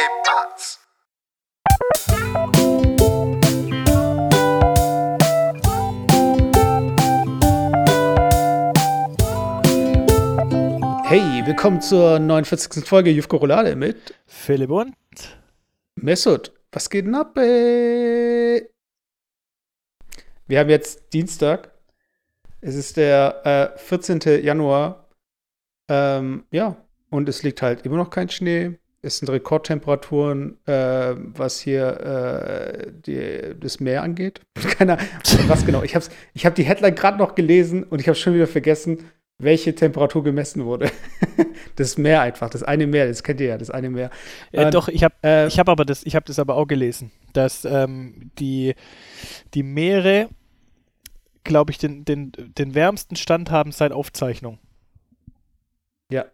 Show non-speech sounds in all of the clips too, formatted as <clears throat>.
¿Qué pasa? Hey, willkommen zur 49. Folge Jufko Roulade mit Philipp und Mesut. Was geht denn ab, ey? Wir haben jetzt Dienstag. Es ist der äh, 14. Januar. Ähm, ja, und es liegt halt immer noch kein Schnee. Es sind Rekordtemperaturen, äh, was hier äh, die, das Meer angeht. <laughs> Keiner, was genau. Ich habe ich hab die Headline gerade noch gelesen und ich habe schon wieder vergessen, welche Temperatur gemessen wurde. <laughs> das Meer einfach, das eine Meer, das kennt ihr ja, das eine Meer. Äh, Und, doch, ich habe äh, ich hab aber das, ich habe das aber auch gelesen, dass ähm, die, die Meere, glaube ich, den, den, den wärmsten Stand haben seit Aufzeichnung. Ja,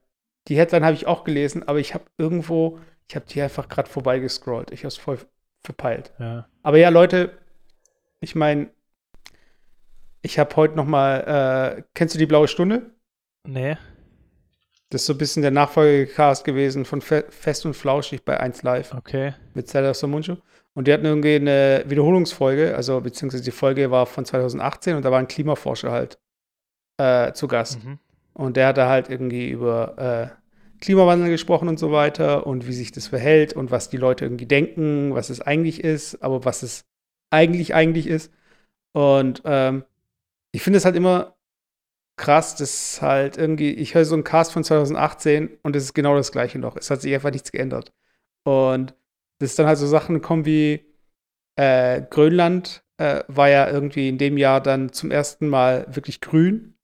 die Headline habe ich auch gelesen, aber ich habe irgendwo, ich habe die einfach gerade vorbeigescrollt. Ich habe es voll verpeilt. Ja. Aber ja, Leute, ich meine, ich habe heute noch mal, äh, kennst du die Blaue Stunde? Nee. Das ist so ein bisschen der Nachfolgecast gewesen von Fe Fest und Flauschig bei 1 Live Okay. mit Zelda Somuncu. Und die hatten irgendwie eine Wiederholungsfolge, also beziehungsweise die Folge war von 2018 und da war ein Klimaforscher halt äh, zu Gast. Mhm. Und der hat da halt irgendwie über äh, Klimawandel gesprochen und so weiter und wie sich das verhält und was die Leute irgendwie denken, was es eigentlich ist, aber was es eigentlich eigentlich ist. Und ähm, ich finde es halt immer krass, dass halt irgendwie, ich höre so einen Cast von 2018 und es ist genau das gleiche noch. Es hat sich einfach nichts geändert. Und dass dann halt so Sachen kommen wie äh, Grönland äh, war ja irgendwie in dem Jahr dann zum ersten Mal wirklich grün.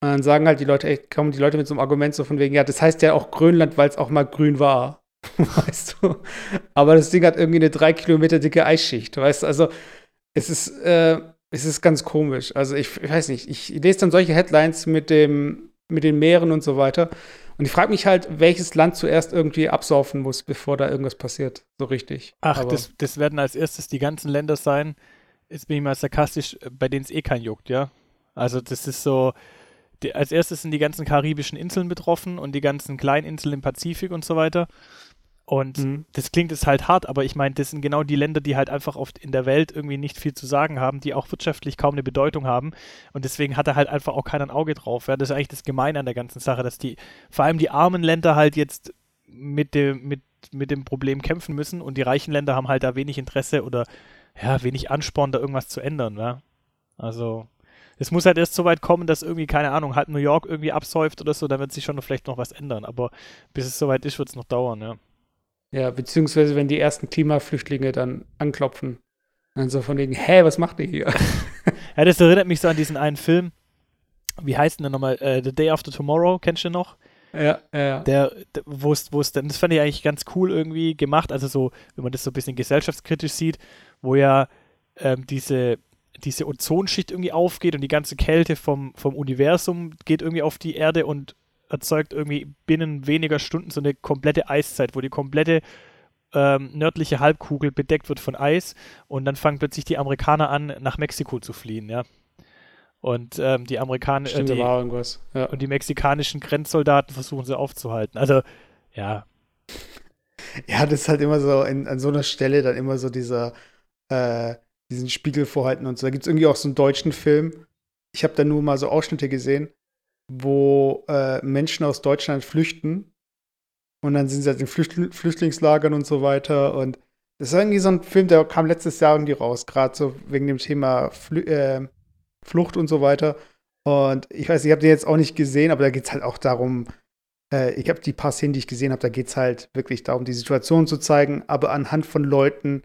Und dann sagen halt die Leute, echt, kommen die Leute mit so einem Argument so von wegen, ja, das heißt ja auch Grönland, weil es auch mal grün war. <laughs> weißt du? Aber das Ding hat irgendwie eine drei Kilometer dicke Eisschicht, weißt du? Also, es ist, äh, es ist ganz komisch. Also, ich, ich weiß nicht, ich lese dann solche Headlines mit dem, mit den Meeren und so weiter. Und ich frage mich halt, welches Land zuerst irgendwie absaufen muss, bevor da irgendwas passiert. So richtig. Ach, Aber- das, das werden als erstes die ganzen Länder sein, jetzt bin ich mal sarkastisch, bei denen es eh kein juckt, ja. Also das ist so, die, als erstes sind die ganzen karibischen Inseln betroffen und die ganzen Kleininseln im Pazifik und so weiter. Und Mhm. das klingt jetzt halt hart, aber ich meine, das sind genau die Länder, die halt einfach oft in der Welt irgendwie nicht viel zu sagen haben, die auch wirtschaftlich kaum eine Bedeutung haben. Und deswegen hat da halt einfach auch keiner ein Auge drauf. Ja? Das ist eigentlich das Gemeine an der ganzen Sache, dass die, vor allem die armen Länder halt jetzt mit dem, mit, mit dem Problem kämpfen müssen und die reichen Länder haben halt da wenig Interesse oder ja, wenig Ansporn, da irgendwas zu ändern. Ja? Also, es muss halt erst so weit kommen, dass irgendwie, keine Ahnung, halt New York irgendwie absäuft oder so, dann wird sich schon noch vielleicht noch was ändern. Aber bis es soweit ist, wird es noch dauern, ja. Ja, beziehungsweise wenn die ersten Klimaflüchtlinge dann anklopfen. Dann so von wegen, hä, was macht ihr hier? <laughs> Ja, das erinnert mich so an diesen einen Film. Wie heißt denn der nochmal? Äh, The Day After Tomorrow, kennst du noch? ja, ja. Der, der- wo es, wo es dann, das fand ich eigentlich ganz cool irgendwie gemacht, also so, wenn man das so ein bisschen gesellschaftskritisch sieht, wo ja ähm, diese, diese Ozonschicht irgendwie aufgeht und die ganze Kälte vom, vom Universum geht irgendwie auf die Erde und erzeugt irgendwie binnen weniger Stunden so eine komplette Eiszeit, wo die komplette ähm, nördliche Halbkugel bedeckt wird von Eis und dann fangen plötzlich die Amerikaner an, nach Mexiko zu fliehen, ja. Und ähm, die Amerikaner, äh, Stimmt, da die, war irgendwas. Ja. und die mexikanischen Grenzsoldaten versuchen sie aufzuhalten. Also, ja, ja, das ist halt immer so, in, an so einer Stelle dann immer so dieser, äh, diesen Spiegel vorhalten und so. Da gibt es irgendwie auch so einen deutschen Film. Ich habe da nur mal so Ausschnitte gesehen, wo äh, Menschen aus Deutschland flüchten und dann sind sie halt in Flüchtl Flüchtlingslagern und so weiter. Und das ist irgendwie so ein Film, der kam letztes Jahr irgendwie raus, gerade so wegen dem Thema Flü äh, Flucht und so weiter. Und ich weiß, ich habe den jetzt auch nicht gesehen, aber da geht es halt auch darum, äh, ich habe die paar Szenen, die ich gesehen habe, da geht es halt wirklich darum, die Situation zu zeigen, aber anhand von Leuten,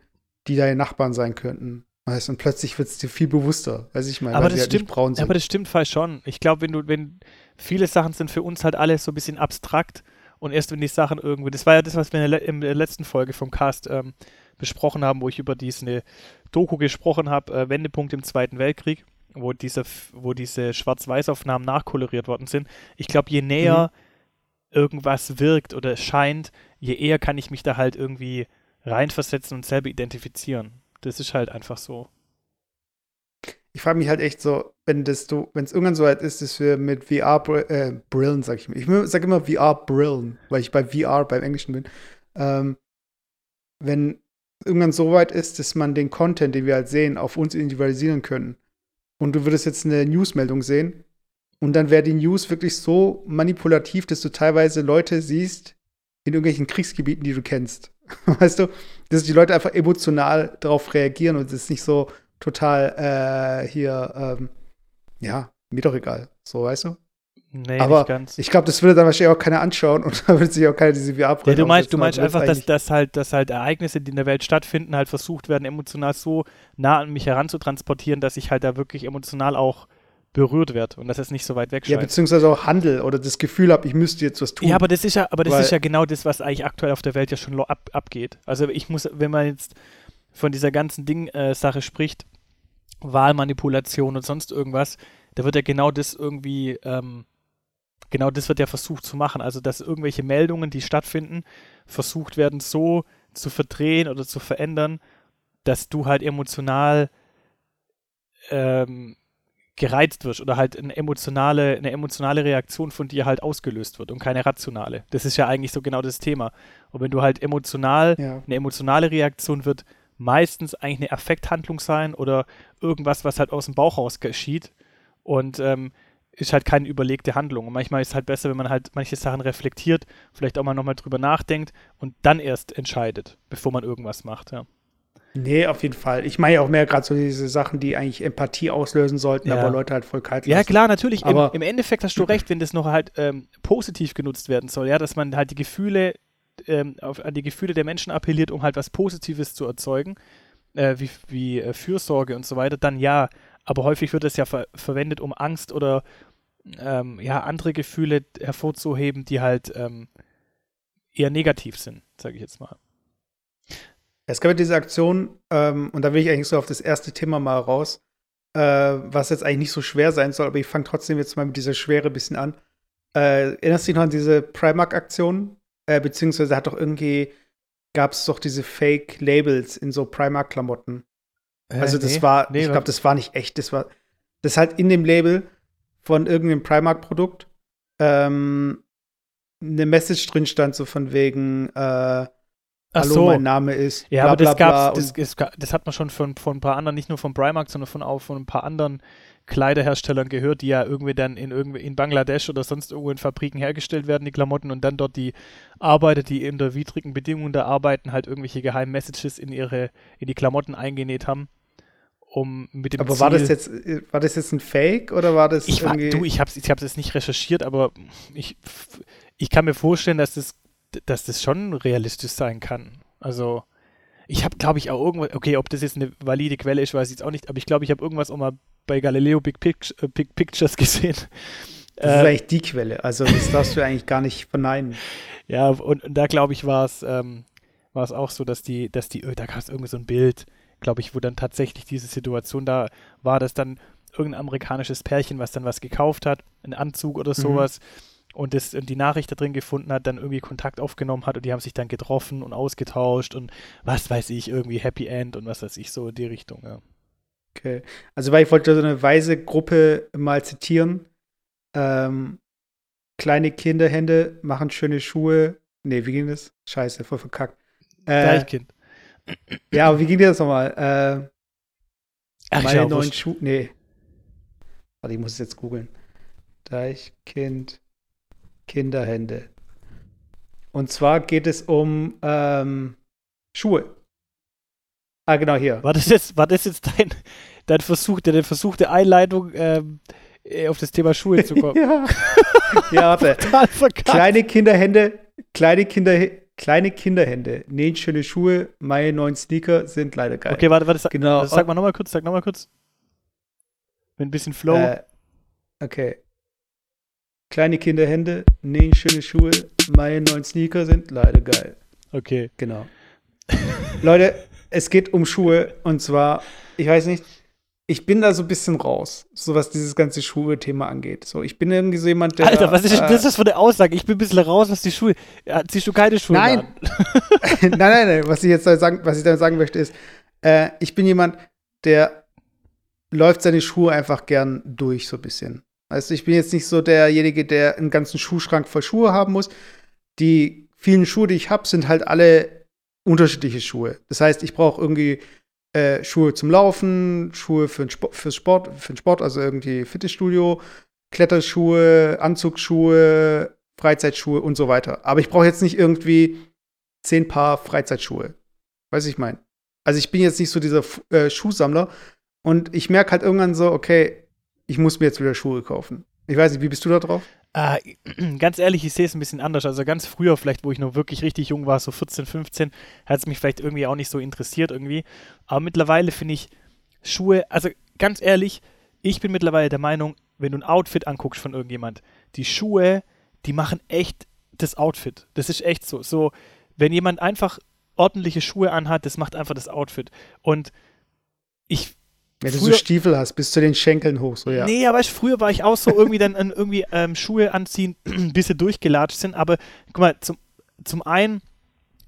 die deine Nachbarn sein könnten. Weißt, und plötzlich wird es dir viel bewusster, weiß ich mal, aber weil sie das halt stimmt, braun sind. aber das stimmt fast schon. Ich glaube, wenn du, wenn viele Sachen sind für uns halt alles so ein bisschen abstrakt und erst wenn die Sachen irgendwie, das war ja das, was wir in der, in der letzten Folge vom Cast ähm, besprochen haben, wo ich über diese Doku gesprochen habe, äh, Wendepunkt im Zweiten Weltkrieg, wo diese, wo diese Schwarz-Weiß-Aufnahmen nachkoloriert worden sind. Ich glaube, je näher irgendwas wirkt oder scheint, je eher kann ich mich da halt irgendwie reinversetzen und selber identifizieren. Das ist halt einfach so. ich frage mich halt echt so, wenn das du, wenn es irgendwann so weit ist, dass wir mit VR äh, Brillen, sag ich mal. Ich sage immer VR Brillen, weil ich bei VR beim Englischen bin. Ähm, wenn irgendwann so weit ist, dass man den Content, den wir halt sehen, auf uns individualisieren können. Und du würdest jetzt eine Newsmeldung sehen und dann wäre die News wirklich so manipulativ, dass du teilweise Leute siehst in irgendwelchen Kriegsgebieten, die du kennst. <laughs> Weißt du, dass die Leute einfach emotional darauf reagieren und es ist nicht so total äh, hier, ähm, ja, mir doch egal. So, weißt du? Nee, Aber ich glaube, das würde dann wahrscheinlich auch keiner anschauen und <laughs> da würde sich auch keiner diese VR ja, Du meinst, du meinst einfach, dass, dass, halt, dass halt Ereignisse, die in der Welt stattfinden, halt versucht werden, emotional so nah an mich heranzutransportieren, dass ich halt da wirklich emotional auch berührt werde und dass es nicht so weit weg Ja, beziehungsweise auch Handel oder das Gefühl habe, ich müsste jetzt was tun. Ja, aber das ist ja, aber das ist ja genau das, was eigentlich aktuell auf der Welt ja schon ab, abgeht. Also ich muss, wenn man jetzt von dieser ganzen Ding-Sache äh, spricht, Wahlmanipulation und sonst irgendwas, da wird ja genau das irgendwie, ähm, genau das wird ja versucht zu machen. Also, dass irgendwelche Meldungen, die stattfinden, versucht werden, so zu verdrehen oder zu verändern, dass du halt emotional ähm, gereizt wirst oder halt eine emotionale, eine emotionale Reaktion von dir halt ausgelöst wird und keine rationale. Das ist ja eigentlich so genau das Thema. Und wenn du halt emotional, ja. eine emotionale Reaktion wird meistens eigentlich eine Affekthandlung sein oder irgendwas, was halt aus dem Bauch raus geschieht und ähm, ist halt keine überlegte Handlung. Und manchmal ist es halt besser, wenn man halt manche Sachen reflektiert, vielleicht auch mal nochmal drüber nachdenkt und dann erst entscheidet, bevor man irgendwas macht, ja. Nee, auf jeden Fall. Ich meine ja auch mehr gerade so diese Sachen, die eigentlich Empathie auslösen sollten, ja. aber Leute halt voll kalt lassen. Ja, klar, natürlich. Aber Im, Im, Endeffekt hast du <laughs> recht, wenn das noch halt ähm, positiv genutzt werden soll, ja, dass man halt die Gefühle, ähm, auf, an die Gefühle der Menschen appelliert, um halt was Positives zu erzeugen, äh, wie, wie äh, Fürsorge und so weiter, dann ja. Aber häufig wird das ja ver verwendet, um Angst oder ähm, ja, andere Gefühle hervorzuheben, die halt ähm, eher negativ sind, sage ich jetzt mal. Es gab ja diese Aktion, ähm, und da will ich eigentlich so auf das erste Thema mal raus, äh, was jetzt eigentlich nicht so schwer sein soll, aber ich fange trotzdem jetzt mal mit dieser Schwere ein bisschen an. Äh, erinnerst du dich noch an diese Primark-Aktion? Äh, beziehungsweise hat doch irgendwie, gab es doch diese Fake-Labels in so Primark-Klamotten. Also das nee, war, nee, ich glaube, das war nicht echt, das war, das halt in dem Label von irgendeinem Primark-Produkt ähm, eine Message drin stand, so von wegen, äh, Hallo, so. mein Name ist. Ja, bla, aber das gab's, das, das, das, hat man schon von, von ein paar anderen, nicht nur von Primark, sondern von auch von ein paar anderen Kleiderherstellern gehört, die ja irgendwie dann in irgendwie in Bangladesch oder sonst irgendwo in Fabriken hergestellt werden, die Klamotten, und dann dort die Arbeiter, die unter widrigen Bedingungen da arbeiten, halt irgendwelche geheimen Messages in ihre, in die Klamotten eingenäht haben. Um mit dem aber Ziel war das jetzt war das jetzt ein Fake oder war das ich war, du ich habe ich habe es nicht recherchiert aber ich ich kann mir vorstellen dass das dass das schon realistisch sein kann. Also, ich habe, glaube ich, auch irgendwas, okay, ob das jetzt eine valide Quelle ist, weiß ich jetzt auch nicht, aber ich glaube, ich habe irgendwas auch mal bei Galileo Big, Pict äh, Big Pictures <laughs> gesehen. Das äh, ist eigentlich die Quelle, also das darfst du eigentlich gar nicht verneinen. <laughs> Ja, und, und da glaube ich, war es ähm, auch so, dass die, dass die, oh, da gab es irgendwie so ein Bild, glaube ich, wo dann tatsächlich diese Situation da war, dass dann irgendein amerikanisches Pärchen, was dann was gekauft hat, einen Anzug oder mhm. sowas, mhm und das, die Nachricht da drin gefunden hat, dann irgendwie Kontakt aufgenommen hat und die haben sich dann getroffen und ausgetauscht und was weiß ich, irgendwie Happy End und was weiß ich, so in die Richtung, ja. Okay. Also, weil ich wollte so eine weise Gruppe mal zitieren. Ähm, kleine Kinderhände machen schöne Schuhe. Nee, wie ging das? Scheiße, voll verkackt. Äh, Deichkind. Ja, aber wie ging das nochmal? Äh, Ach, meine neuen Schuhe. Nee. Warte, ich muss es jetzt googeln. Deichkind. Kinderhände. Und zwar geht es um ähm, Schuhe. Ah, genau hier. War das jetzt, war das jetzt dein, dein Versuch, deine versuchte Einleitung ähm, äh, auf das Thema Schuhe zu kommen? <laughs> ja. ja, warte. <laughs> kleine Kinderhände, kleine Kinder, kleine Kinderhände nähen schöne Schuhe. Meine neuen Sneaker sind leider geil. Okay, warte, warte. Sag, genau. Sag mal nochmal kurz, sag nochmal kurz. Mit ein bisschen Flow. Äh, okay. Kleine Kinderhände nähen schöne Schuhe. Meine neuen Sneaker sind leider geil. Okay. Genau. Leute, es geht um Schuhe und zwar, ich weiß nicht, ich bin da so ein bisschen raus, so was dieses ganze Schuhe-Thema angeht. So, ich bin irgendwie so jemand, der. Alter, was ist äh, das für eine Aussage? Ich bin ein bisschen raus, was die Schuhe. Ja, ziehst du keine Schuhe nein. <laughs> nein, nein, nein. Was ich jetzt sagen, was ich damit sagen möchte, ist, äh, ich bin jemand, der läuft seine Schuhe einfach gern durch, so ein bisschen. Also ich bin jetzt nicht so derjenige, der einen ganzen Schuhschrank voll Schuhe haben muss. Die vielen Schuhe, die ich habe, sind halt alle unterschiedliche Schuhe. Das heißt, ich brauche irgendwie äh, Schuhe zum Laufen, Schuhe für den Sport, fürs Sport, für den Sport, also irgendwie Fitnessstudio, Kletterschuhe, Anzugsschuhe, Freizeitschuhe und so weiter. Aber ich brauche jetzt nicht irgendwie zehn Paar Freizeitschuhe. Weiß ich mein. Also ich bin jetzt nicht so dieser äh, Schuhsammler und ich merke halt irgendwann so, okay, ich muss mir jetzt wieder Schuhe kaufen. Ich weiß nicht, wie bist du da drauf? Äh, <clears throat> ganz ehrlich, ich sehe es ein bisschen anders. Also ganz früher, vielleicht, wo ich noch wirklich richtig jung war, so 14, 15, hat es mich vielleicht irgendwie auch nicht so interessiert irgendwie. Aber mittlerweile finde ich Schuhe, also ganz ehrlich, ich bin mittlerweile der Meinung, wenn du ein Outfit anguckst von irgendjemand, die Schuhe, die machen echt das Outfit. Das ist echt so. So, wenn jemand einfach ordentliche Schuhe anhat, das macht einfach das Outfit. Und ich wenn du so Stiefel hast, bis zu den Schenkeln hoch, so ja. Nee, aber ich, früher war ich auch so irgendwie dann irgendwie ähm, Schuhe anziehen, <clears throat> bis sie durchgelatscht sind. Aber guck mal, zum, zum einen,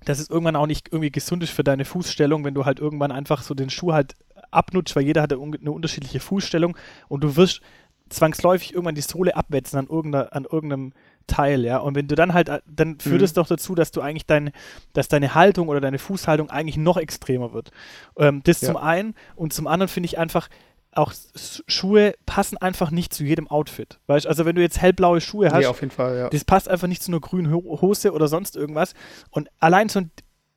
dass es irgendwann auch nicht irgendwie gesund ist für deine Fußstellung, wenn du halt irgendwann einfach so den Schuh halt abnutzt, weil jeder hat eine unterschiedliche Fußstellung und du wirst zwangsläufig irgendwann die Sohle abwetzen an, irgendeiner, an irgendeinem Teil, ja. Und wenn du dann halt, dann führt mhm. es doch dazu, dass du eigentlich dein, dass deine Haltung oder deine Fußhaltung eigentlich noch extremer wird. Ähm, das ja. zum einen und zum anderen finde ich einfach, auch Schuhe passen einfach nicht zu jedem Outfit. Weißt also wenn du jetzt hellblaue Schuhe hast, nee, auf jeden Fall, ja. das passt einfach nicht zu einer grünen Hose oder sonst irgendwas. Und allein so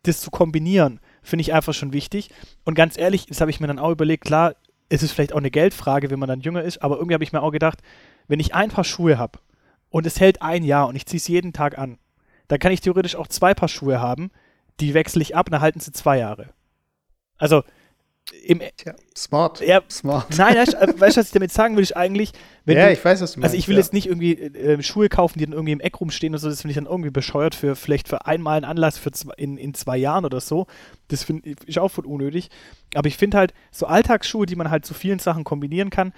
das zu kombinieren, finde ich einfach schon wichtig. Und ganz ehrlich, das habe ich mir dann auch überlegt, klar, es ist vielleicht auch eine Geldfrage, wenn man dann jünger ist, aber irgendwie habe ich mir auch gedacht, wenn ich ein paar Schuhe habe und es hält ein Jahr und ich ziehe es jeden Tag an, dann kann ich theoretisch auch zwei Paar Schuhe haben, die wechsle ich ab und dann halten sie zwei Jahre. Also, im, Tja, smart. Ja, smart. Nein, weißt, du, was ich damit sagen will, ich eigentlich. ja, du, ich weiß, was du meinst. Also, ich will ja. jetzt nicht irgendwie äh, Schuhe kaufen, die dann irgendwie im Eck rumstehen oder so. Das finde ich dann irgendwie bescheuert für vielleicht für einmal einen Anlass für zwei, in, in zwei Jahren oder so. Das finde ich auch voll unnötig. Aber ich finde halt, so Alltagsschuhe, die man halt zu vielen Sachen kombinieren kann,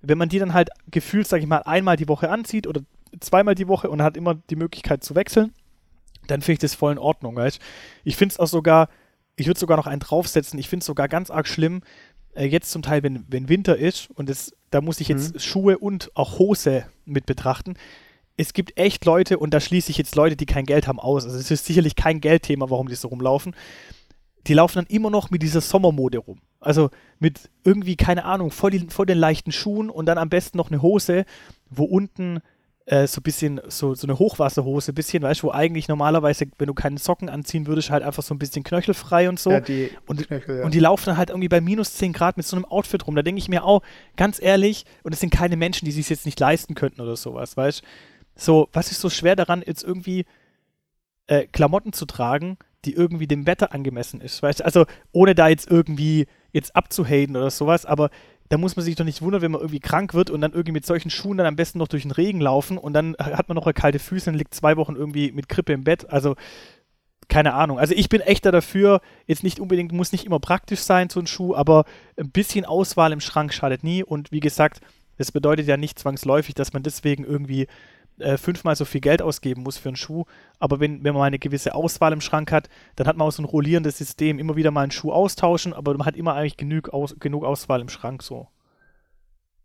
wenn man die dann halt gefühlt, sag ich mal, einmal die Woche anzieht oder zweimal die Woche und hat immer die Möglichkeit zu wechseln, dann finde ich das voll in Ordnung. Weißt? Ich finde es auch sogar, ich würde sogar noch einen draufsetzen, ich finde es sogar ganz arg schlimm, äh, jetzt zum Teil, wenn, wenn Winter ist und das, da muss ich jetzt mhm. Schuhe und auch Hose mit betrachten. Es gibt echt Leute, und da schließe ich jetzt Leute, die kein Geld haben, aus. Also es ist sicherlich kein Geldthema, warum die so rumlaufen. Die laufen dann immer noch mit dieser Sommermode rum. Also mit irgendwie, keine Ahnung, vor, die, vor den leichten Schuhen und dann am besten noch eine Hose, wo unten äh, so ein bisschen, so, so eine Hochwasserhose, ein bisschen, weißt du, wo eigentlich normalerweise, wenn du keine Socken anziehen würdest, halt einfach so ein bisschen knöchelfrei und so. Ja, die und, Knöchel, ja. und die laufen dann halt irgendwie bei minus 10 Grad mit so einem Outfit rum. Da denke ich mir auch, ganz ehrlich, und es sind keine Menschen, die sich jetzt nicht leisten könnten oder sowas, weißt du. So, was ist so schwer daran, jetzt irgendwie äh, Klamotten zu tragen, die irgendwie dem Wetter angemessen ist, weißt du? Also, ohne da jetzt irgendwie jetzt abzuhaten oder sowas, aber da muss man sich doch nicht wundern, wenn man irgendwie krank wird und dann irgendwie mit solchen Schuhen dann am besten noch durch den Regen laufen und dann hat man noch kalte Füße und liegt zwei Wochen irgendwie mit Krippe im Bett. Also keine Ahnung. Also ich bin echter dafür, jetzt nicht unbedingt, muss nicht immer praktisch sein, so ein Schuh, aber ein bisschen Auswahl im Schrank schadet nie. Und wie gesagt, das bedeutet ja nicht zwangsläufig, dass man deswegen irgendwie äh, fünfmal so viel Geld ausgeben muss für einen Schuh. Aber wenn, wenn man eine gewisse Auswahl im Schrank hat, dann hat man auch so ein rollierendes System, immer wieder mal einen Schuh austauschen, aber man hat immer eigentlich genug, aus, genug Auswahl im Schrank so.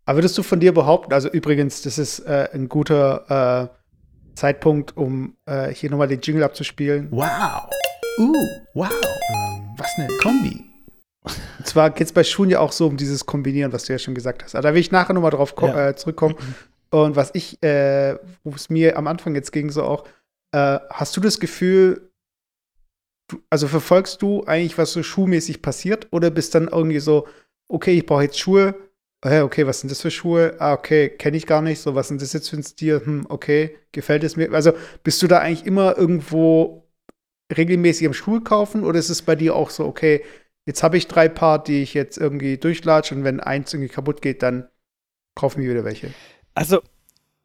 Aber würdest du von dir behaupten, also übrigens, das ist äh, ein guter äh, Zeitpunkt, um äh, hier nochmal den Jingle abzuspielen. Wow. Uh, wow. Ähm, was eine Kombi. Und zwar geht es bei Schuhen ja auch so um dieses Kombinieren, was du ja schon gesagt hast. Aber da will ich nachher nochmal drauf ja. äh, zurückkommen. <laughs> Und was ich, äh, wo es mir am Anfang jetzt ging, so auch, äh, hast du das Gefühl, du, also verfolgst du eigentlich, was so schuhmäßig passiert, oder bist dann irgendwie so, okay, ich brauche jetzt Schuhe, okay, was sind das für Schuhe? Ah, okay, kenne ich gar nicht, so, was sind das jetzt für ein Stil? Hm, okay, gefällt es mir? Also bist du da eigentlich immer irgendwo regelmäßig am Schuh kaufen, oder ist es bei dir auch so, okay, jetzt habe ich drei Paar, die ich jetzt irgendwie durchlatsche und wenn eins irgendwie kaputt geht, dann kaufen wir wieder welche? Also,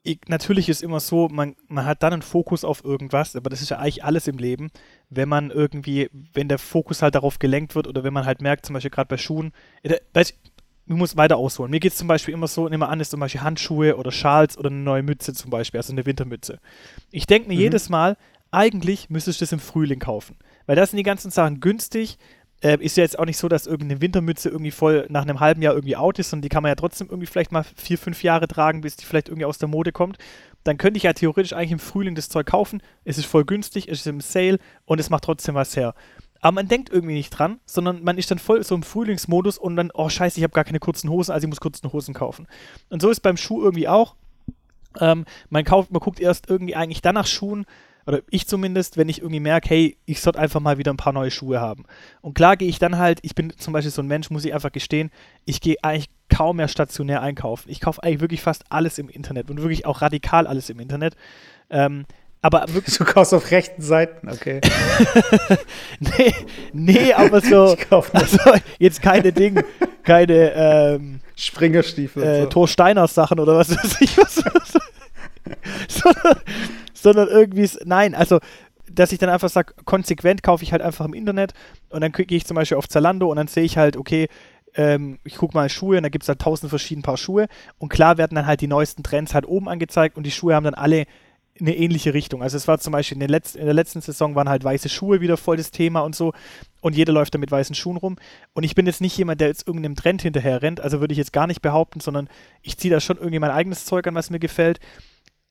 ich, natürlich ist immer so, man, man hat dann einen Fokus auf irgendwas, aber das ist ja eigentlich alles im Leben, wenn man irgendwie, wenn der Fokus halt darauf gelenkt wird oder wenn man halt merkt, zum Beispiel gerade bei Schuhen, äh, ich, ich muss weiter ausholen. Mir geht es zum Beispiel immer so, nehmen wir an, ist zum Beispiel Handschuhe oder Schals oder eine neue Mütze zum Beispiel, also eine Wintermütze. Ich denke mir mhm. jedes Mal, eigentlich müsste ich das im Frühling kaufen, weil da sind die ganzen Sachen günstig, äh, ist ja jetzt auch nicht so, dass irgendeine Wintermütze irgendwie voll nach einem halben Jahr irgendwie out ist, sondern die kann man ja trotzdem irgendwie vielleicht mal vier, fünf Jahre tragen, bis die vielleicht irgendwie aus der Mode kommt. Dann könnte ich ja theoretisch eigentlich im Frühling das Zeug kaufen. Es ist voll günstig, es ist im Sale und es macht trotzdem was her. aber man denkt irgendwie nicht dran, sondern man ist dann voll so im Frühlingsmodus und dann, oh scheiße, ich habe gar keine kurzen Hosen, also ich muss kurzen Hosen kaufen. Und so ist beim Schuh irgendwie auch. Ähm, man kauft, man guckt erst irgendwie eigentlich dann nach Schuhen, oder ich zumindest, wenn ich irgendwie merke, hey, ich sollte einfach mal wieder ein paar neue Schuhe haben. Und klar gehe ich dann halt, ich bin zum Beispiel so ein Mensch, muss ich einfach gestehen, ich gehe eigentlich kaum mehr stationär einkaufen. Ich kaufe eigentlich wirklich fast alles im Internet und wirklich auch radikal alles im Internet. Ähm, aber wirklich. Du kaufst auf rechten Seiten, okay. <laughs> nee, nee, aber so. <laughs> Ich kauf also jetzt keine Dinge, keine ähm, Springerstiefel. Äh, so. Thor Steiners Sachen oder was weiß ich was. <laughs> sondern, sondern irgendwie, nein, also dass ich dann einfach sage, konsequent kaufe ich halt einfach im Internet und dann gehe ich zum Beispiel auf Zalando und dann sehe ich halt, okay, ähm, ich gucke mal Schuhe und da gibt es halt tausend verschiedene Paar Schuhe und klar werden dann halt die neuesten Trends halt oben angezeigt und die Schuhe haben dann alle eine ähnliche Richtung. Also es war zum Beispiel in, Letz-, in der letzten Saison waren halt weiße Schuhe wieder voll das Thema und so und jeder läuft da mit weißen Schuhen rum und ich bin jetzt nicht jemand, der jetzt irgendeinem Trend hinterher rennt, also würde ich jetzt gar nicht behaupten, sondern ich ziehe da schon irgendwie mein eigenes Zeug an, was mir gefällt,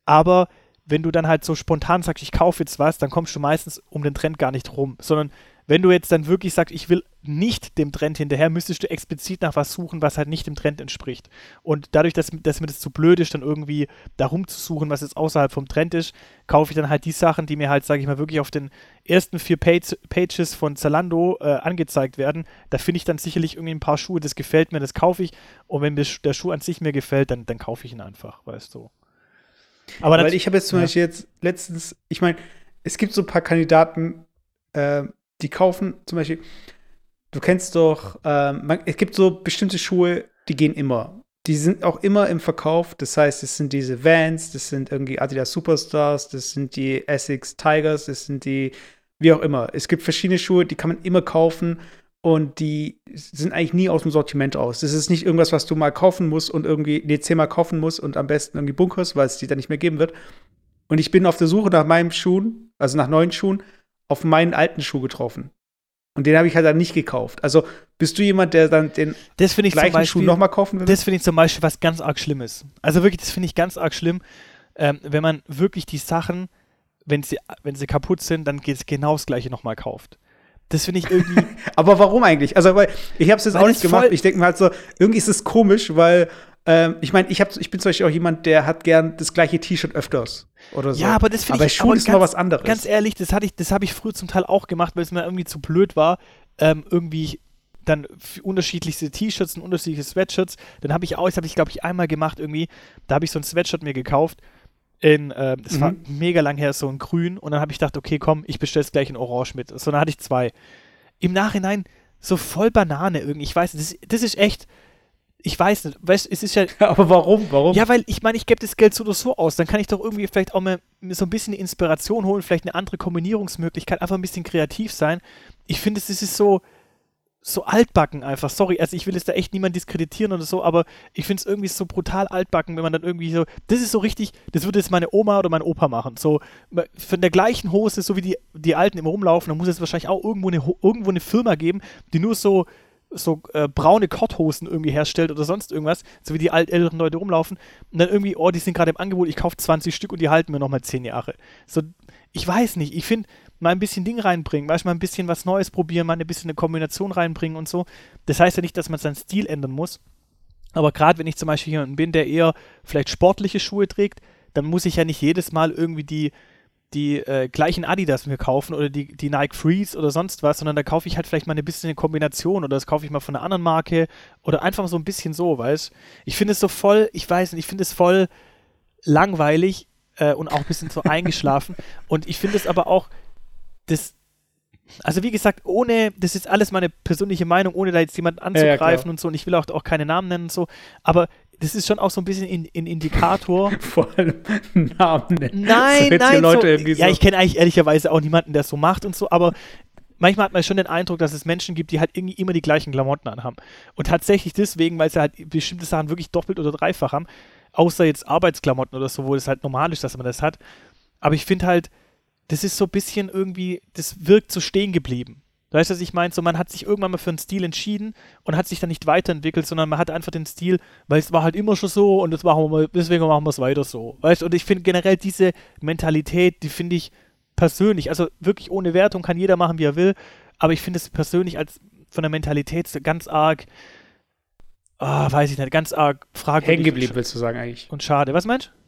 aber wenn du dann halt so spontan sagst, ich kaufe jetzt was, dann kommst du meistens um den Trend gar nicht rum, sondern wenn du jetzt dann wirklich sagst, ich will nicht dem Trend hinterher, müsstest du explizit nach was suchen, was halt nicht dem Trend entspricht. Und dadurch, dass, dass mir das zu blöd ist, dann irgendwie darum zu suchen, was jetzt außerhalb vom Trend ist, kaufe ich dann halt die Sachen, die mir halt, sage ich mal, wirklich auf den ersten vier Page, Pages von Zalando äh, angezeigt werden. Da finde ich dann sicherlich irgendwie ein paar Schuhe, das gefällt mir, das kaufe ich. Und wenn mir der Schuh an sich mir gefällt, dann, dann kaufe ich ihn einfach, weißt du. Aber Weil ich habe jetzt zum ja. Beispiel jetzt letztens, ich meine, es gibt so ein paar Kandidaten, äh, die kaufen zum Beispiel, du kennst doch, äh, man, es gibt so bestimmte Schuhe, die gehen immer. Die sind auch immer im Verkauf. Das heißt, es sind diese Vans, das sind irgendwie Adidas Superstars, das sind die Essex Tigers, das sind die, wie auch immer. Es gibt verschiedene Schuhe, die kann man immer kaufen und die sind eigentlich nie aus dem Sortiment aus. Das ist nicht irgendwas, was du mal kaufen musst und irgendwie, nee, zehnmal kaufen musst und am besten irgendwie bunkerst, weil es die dann nicht mehr geben wird. Und ich bin auf der Suche nach meinem Schuhen, also nach neuen Schuhen, auf meinen alten Schuh getroffen. Und den habe ich halt dann nicht gekauft. Also bist du jemand, der dann den das gleichen Beispiel, Schuh nochmal kaufen will? Das finde ich zum Beispiel was ganz arg Schlimmes. Also wirklich, das finde ich ganz arg schlimm, ähm, wenn man wirklich die Sachen, wenn sie, wenn sie kaputt sind, dann geht es genau das gleiche nochmal kauft. Das finde ich irgendwie. <laughs> Aber warum eigentlich? Also, weil ich habe es jetzt auch nicht gemacht. Ich denke mir halt so, irgendwie ist es komisch, weil ähm, ich meine, ich, ich bin zum Beispiel auch jemand, der hat gern das gleiche T-Shirt öfters oder so. Ja, aber das finde ich Schuhen ist ganz, mal was anderes. Ganz ehrlich, das hatte ich, das habe ich früher zum Teil auch gemacht, weil es mir irgendwie zu blöd war, ähm, irgendwie dann unterschiedlichste T-Shirts und unterschiedliche Sweatshirts. Dann habe ich auch, das habe ich glaube ich einmal gemacht irgendwie, da habe ich so ein Sweatshirt mir gekauft in, äh, das mhm. war mega lang her, so ein Grün und dann habe ich gedacht, okay, komm, ich bestelle es gleich in Orange mit. So, dann hatte ich zwei. Im Nachhinein so voll Banane irgendwie. Ich weiß, das, das ist echt, ich weiß nicht, weißt, es ist ja. <laughs> Aber warum? Warum? Ja, weil ich meine, ich gebe das Geld so oder so aus. Dann kann ich doch irgendwie vielleicht auch mal so ein bisschen Inspiration holen, vielleicht eine andere Kombinierungsmöglichkeit, einfach ein bisschen kreativ sein. Ich finde, es ist so, so altbacken einfach. Sorry, also ich will jetzt da echt niemand diskreditieren oder so, aber ich finde es irgendwie so brutal altbacken, wenn man dann irgendwie so, das ist so richtig, das würde jetzt meine Oma oder mein Opa machen. So von der gleichen Hose, so wie die, die Alten immer rumlaufen, da muss es wahrscheinlich auch irgendwo eine, irgendwo eine Firma geben, die nur so so äh, braune Korthosen irgendwie herstellt oder sonst irgendwas, so wie die älteren Leute rumlaufen und dann irgendwie, oh, die sind gerade im Angebot, ich kaufe 20 Stück und die halten mir nochmal 10 Jahre. So, ich weiß nicht, ich finde, mal ein bisschen Ding reinbringen, weißt du, mal ein bisschen was Neues probieren, mal ein bisschen eine Kombination reinbringen und so. Das heißt ja nicht, dass man seinen Stil ändern muss, aber gerade wenn ich zum Beispiel jemand bin, der eher vielleicht sportliche Schuhe trägt, dann muss ich ja nicht jedes Mal irgendwie die die äh, gleichen Adidas mir kaufen oder die, die Nike Freeze oder sonst was, sondern da kaufe ich halt vielleicht mal ein bisschen eine Kombination oder das kaufe ich mal von einer anderen Marke oder einfach so ein bisschen so, weißt Ich finde es so voll, ich weiß nicht, ich finde es voll langweilig äh, und auch ein bisschen so <laughs> eingeschlafen. Und ich finde es aber auch, das, also wie gesagt, ohne, das ist alles meine persönliche Meinung, ohne da jetzt jemanden anzugreifen ja, ja, und so und ich will auch, auch keine Namen nennen und so, aber das ist schon auch so ein bisschen ein in, Indikator. <laughs> Vor allem Namen nennen. Nein, so nein. Leute so, ja, ich kenne eigentlich ehrlicherweise auch niemanden, der es so macht und so, aber manchmal hat man schon den Eindruck, dass es Menschen gibt, die halt irgendwie immer die gleichen Klamotten anhaben. Und tatsächlich deswegen, weil sie halt bestimmte Sachen wirklich doppelt oder dreifach haben, außer jetzt Arbeitsklamotten oder so, wo es halt normal ist, dass man das hat. Aber ich finde halt, das ist so ein bisschen irgendwie, das wirkt so stehen geblieben. Weißt du, was ich meine? So, man hat sich irgendwann mal für einen Stil entschieden und hat sich dann nicht weiterentwickelt, sondern man hat einfach den Stil, weil es war halt immer schon so und das machen wir, deswegen machen wir es weiter so. Weißt du, und ich finde generell diese Mentalität, die finde ich persönlich, also wirklich ohne Wertung kann jeder machen, wie er will, aber ich finde es persönlich als von der Mentalität ganz arg, ah, weiß ich nicht, ganz arg fragwürdig. Hängen geblieben, willst du sagen eigentlich? Und schade. Was meinst du?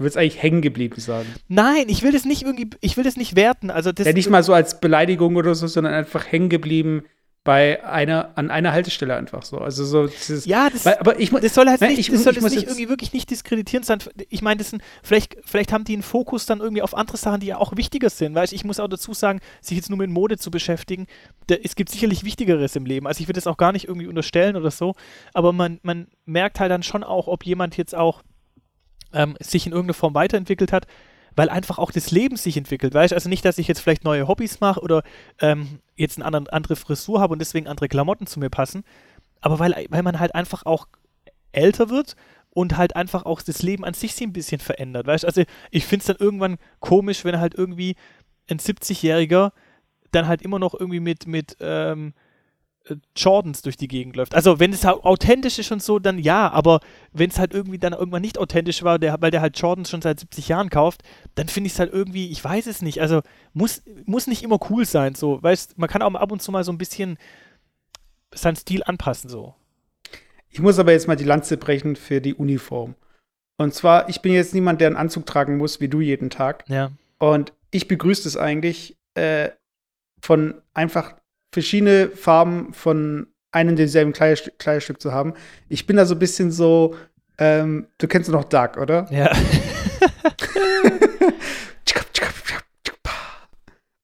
Du willst eigentlich hängen geblieben sagen. Nein, ich will das nicht irgendwie, ich will das nicht werten. Also das Ja, nicht mal so als Beleidigung oder so, sondern einfach hängen geblieben bei einer, an einer Haltestelle einfach so. Also so dieses, Ja, das, weil, aber ich das soll halt Nein, nicht, ich das soll ich muss nicht irgendwie wirklich nicht diskreditierend sein. Ich meine, das sind, vielleicht, vielleicht haben die einen Fokus dann irgendwie auf andere Sachen, die ja auch wichtiger sind. Weil ich muss auch dazu sagen, sich jetzt nur mit Mode zu beschäftigen, da, es gibt sicherlich Wichtigeres im Leben. Also ich will das auch gar nicht irgendwie unterstellen oder so, aber man, man merkt halt dann schon auch, ob jemand jetzt auch ähm, sich in irgendeiner Form weiterentwickelt hat, weil einfach auch das Leben sich entwickelt, weißt Also nicht, dass ich jetzt vielleicht neue Hobbys mache oder ähm, jetzt eine andere, Frisur habe und deswegen andere Klamotten zu mir passen, aber weil, weil man halt einfach auch älter wird und halt einfach auch das Leben an sich sich ein bisschen verändert, weißt Also ich finde es dann irgendwann komisch, wenn halt irgendwie ein 70-Jähriger dann halt immer noch irgendwie mit, mit ähm, äh, Jordans durch die Gegend läuft. Also wenn es halt authentisch ist und so, dann ja, aber wenn es halt irgendwie dann irgendwann nicht authentisch war, der, weil der halt Jordans schon seit 70 Jahren kauft, dann finde ich es halt irgendwie, ich weiß es nicht, also muss, muss nicht immer cool sein, so, weißt, man kann auch ab und zu mal so ein bisschen seinen Stil anpassen, so. Ich muss aber jetzt mal die Lanze brechen für die Uniform. Und zwar, ich bin jetzt niemand, der einen Anzug tragen muss, wie du jeden Tag. Ja. Und ich begrüße es eigentlich, äh, von einfach verschiedene Farben von einem denselben Kleidestück zu haben. Ich bin da so ein bisschen so, ähm, du kennst noch Dark, oder? Ja. <laughs>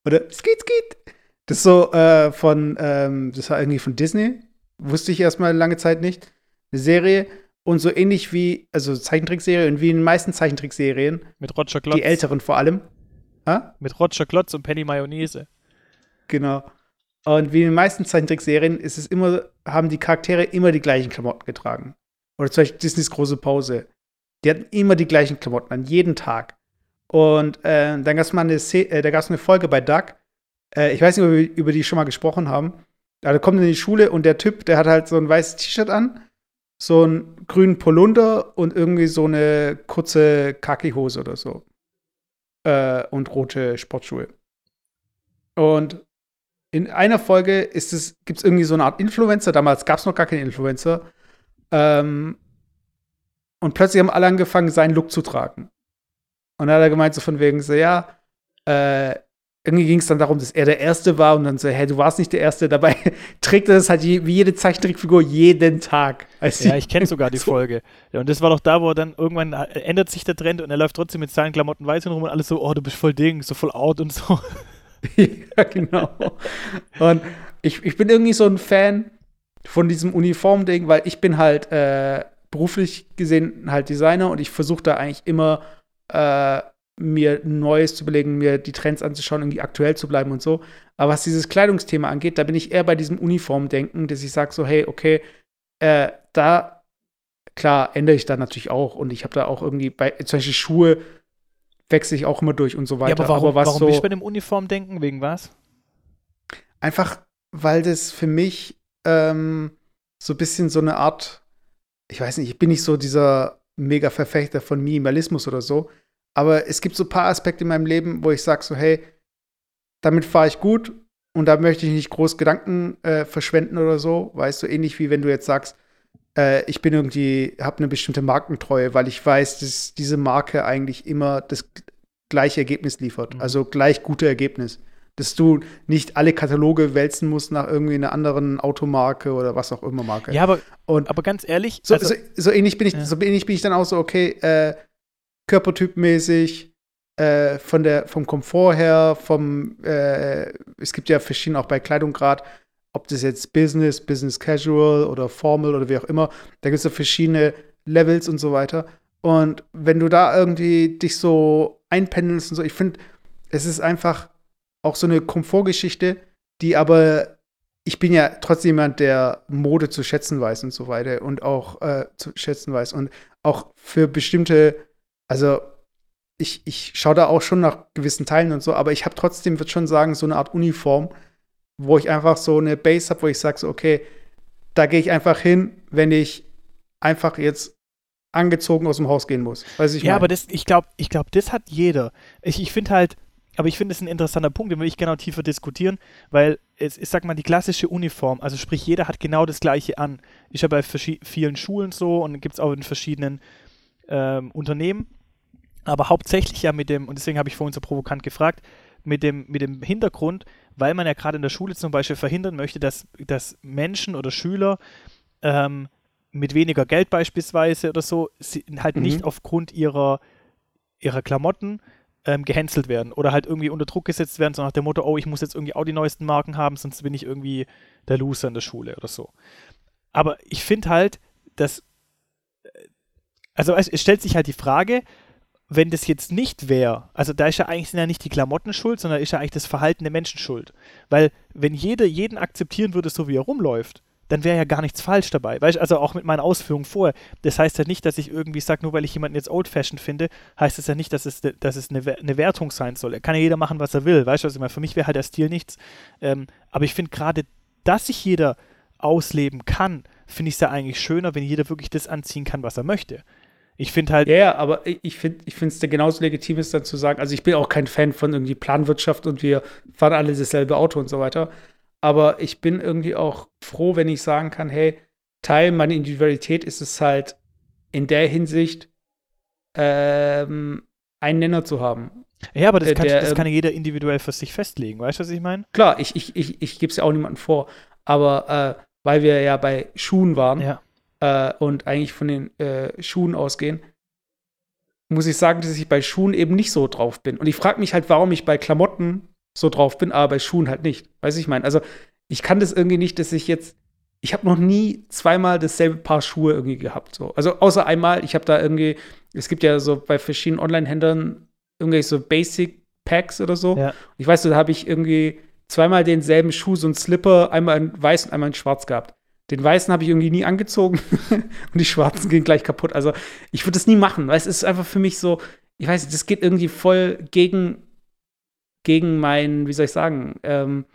Oder Skit, Skit. Das ist so äh, von, ähm, das war irgendwie von Disney. Wusste ich erstmal lange Zeit nicht. Eine Serie. Und so ähnlich wie, also Zeichentrickserie und wie in den meisten Zeichentrickserien, Mit Roger Klotz. die älteren vor allem. Ha? Mit Roger Klotz und Penny Mayonnaise. Genau. Und wie in den meisten Zeichentrickserien ist es immer, haben die Charaktere immer die gleichen Klamotten getragen. Oder zum Beispiel Disneys große Pause. Die hatten immer die gleichen Klamotten an, jeden Tag. Und äh, dann gab es mal eine, äh, da gab's eine Folge bei Doug. Äh, ich weiß nicht, ob wir über die schon mal gesprochen haben. Da kommt in die Schule und der Typ, der hat halt so ein weißes T-Shirt an, so einen grünen Polunder und irgendwie so eine kurze Khaki-Hose oder so. Äh, und rote Sportschuhe. Und in einer Folge ist es, gibt es irgendwie so eine Art Influencer. Damals gab es noch gar keinen Influencer. Ähm, und plötzlich haben alle angefangen, seinen Look zu tragen. Und dann hat er gemeint, so von wegen, so, ja, äh, irgendwie ging es dann darum, dass er der Erste war und dann so, hey, du warst nicht der Erste. <laughs> Dabei trägt er das halt je, wie jede Zeichentrickfigur jeden Tag. Also Ja, ich kenne sogar die <laughs> so- Folge. Ja, und das war doch da, wo er dann irgendwann äh, ändert sich der Trend und er läuft trotzdem mit seinen Klamotten weiß rum und alles so, oh, du bist voll Ding, so voll out und so. <laughs> <laughs> ja, genau. Und ich, ich bin irgendwie so ein Fan von diesem Uniformding, weil ich bin halt äh, beruflich gesehen halt Designer und ich versuche da eigentlich immer äh, mir Neues zu belegen, mir die Trends anzuschauen, irgendwie aktuell zu bleiben und so. Aber was dieses Kleidungsthema angeht, da bin ich eher bei diesem Uniformdenken, dass ich sage so, hey, okay, äh, da, klar, ändere ich da natürlich auch und ich habe da auch irgendwie bei, zum Beispiel Schuhe wechsle ich auch immer durch und so weiter. ja, aber warum, was warum so, du bei dem Uniformdenken? Wegen was? Einfach, weil das für mich ähm, so ein bisschen so eine Art, ich weiß nicht, ich bin nicht so dieser mega Verfechter von Minimalismus oder so, aber es gibt so ein paar Aspekte in meinem Leben, wo ich sage so, hey, damit fahre ich gut und da möchte ich nicht groß Gedanken äh, verschwenden oder so, weißt du, ähnlich wie wenn du jetzt sagst, äh, ich bin irgendwie, habe eine bestimmte Markentreue, weil ich weiß, dass diese Marke eigentlich immer das gleiche Ergebnis liefert, Mhm. also gleich gute Ergebnis dass du nicht alle Kataloge wälzen musst nach irgendwie einer anderen Automarke oder was auch immer Marke. Ja, aber, und aber ganz ehrlich, so, also, so, so ähnlich bin ich, Ja. so ähnlich bin ich dann auch so, okay, äh, körpertypmäßig, äh, von der, vom Komfort her, vom, äh, es gibt ja verschiedene auch bei Kleidung gerade, ob das jetzt Business, Business Casual oder Formal oder wie auch immer, da gibt es ja verschiedene Levels und so weiter. Und wenn du da irgendwie dich so einpendelst und so, ich finde, es ist einfach auch so eine Komfortgeschichte, die aber ich bin ja trotzdem jemand, der Mode zu schätzen weiß und so weiter und auch äh, zu schätzen weiß und auch für bestimmte, also ich, ich schaue da auch schon nach gewissen Teilen und so, aber ich habe trotzdem, würde schon sagen, so eine Art Uniform, wo ich einfach so eine Base habe, wo ich sage so, okay, da gehe ich einfach hin, wenn ich einfach jetzt angezogen aus dem Haus gehen muss. Weiß ich ja, mein? aber das, ich glaube, ich glaub, das hat jeder. Ich, ich finde halt, aber ich finde es ein interessanter Punkt, den will ich gerne tiefer diskutieren, weil es ist, sag mal, die klassische Uniform, also sprich, jeder hat genau das gleiche an. Ist ja bei vielen Schulen so und gibt es auch in verschiedenen ähm, Unternehmen. Aber hauptsächlich ja mit dem, und deswegen habe ich vorhin so provokant gefragt, mit dem, mit dem Hintergrund, weil man ja gerade in der Schule zum Beispiel verhindern möchte, dass, dass Menschen oder Schüler ähm, mit weniger Geld beispielsweise oder so halt mhm. nicht aufgrund ihrer, ihrer Klamotten ähm, gehänselt werden oder halt irgendwie unter Druck gesetzt werden, so nach dem Motto, oh, ich muss jetzt irgendwie auch die neuesten Marken haben, sonst bin ich irgendwie der Loser in der Schule oder so. Aber ich finde halt, dass, äh, also es, es, stellt sich halt die Frage, wenn das jetzt nicht wäre, also da ist ja eigentlich sind ja nicht die Klamotten schuld, sondern ist ja eigentlich das Verhalten der Menschen schuld. Weil wenn jeder jeden akzeptieren würde, so wie er rumläuft, dann wäre ja gar nichts falsch dabei. Weißt also auch mit meinen Ausführungen vorher. Das heißt ja nicht, dass ich irgendwie sage, nur weil ich jemanden jetzt old-fashioned finde, heißt es ja nicht, dass es, dass es eine, eine Wertung sein soll. Er kann ja jeder machen, was er will. Weißt du, meine? Für mich wäre halt der Stil nichts. Ähm, aber ich finde gerade, dass sich jeder ausleben kann, finde ich es ja eigentlich schöner, wenn jeder wirklich das anziehen kann, was er möchte. Ich finde halt. Ja, ja, aber ich finde ich es genauso legitim ist, dann zu sagen, also ich bin auch kein Fan von irgendwie Planwirtschaft und wir fahren alle dasselbe Auto und so weiter. Aber ich bin irgendwie auch froh, wenn ich sagen kann, hey, Teil meiner Individualität ist es halt in der Hinsicht, ähm, einen Nenner zu haben. Ja, aber das, kann, der, das kann jeder individuell für sich festlegen. Weißt du, was ich meine? Klar, ich, ich, ich, ich gebe es ja auch niemandem vor. Aber äh, weil wir ja bei Schuhen waren ja. Äh, und eigentlich von den äh, Schuhen ausgehen, muss ich sagen, dass ich bei Schuhen eben nicht so drauf bin. Und ich frage mich halt, warum ich bei Klamotten so drauf bin, aber bei Schuhen halt nicht. Weiß ich meine, also ich kann das irgendwie nicht, dass ich jetzt ich habe noch nie zweimal dasselbe Paar Schuhe irgendwie gehabt. So. Also außer einmal, ich habe da irgendwie, es gibt ja so bei verschiedenen Online-Händlern irgendwelche so Basic Packs oder so. Ja. Ich weiß, da habe ich irgendwie zweimal denselben Schuh, so einen Slipper, einmal in weiß und einmal in schwarz gehabt. Den weißen habe ich irgendwie nie angezogen <laughs> und die schwarzen gehen gleich kaputt. Also ich würde das nie machen, weil es ist einfach für mich so, ich weiß nicht, das geht irgendwie voll gegen gegen mein, wie soll ich sagen, ähm,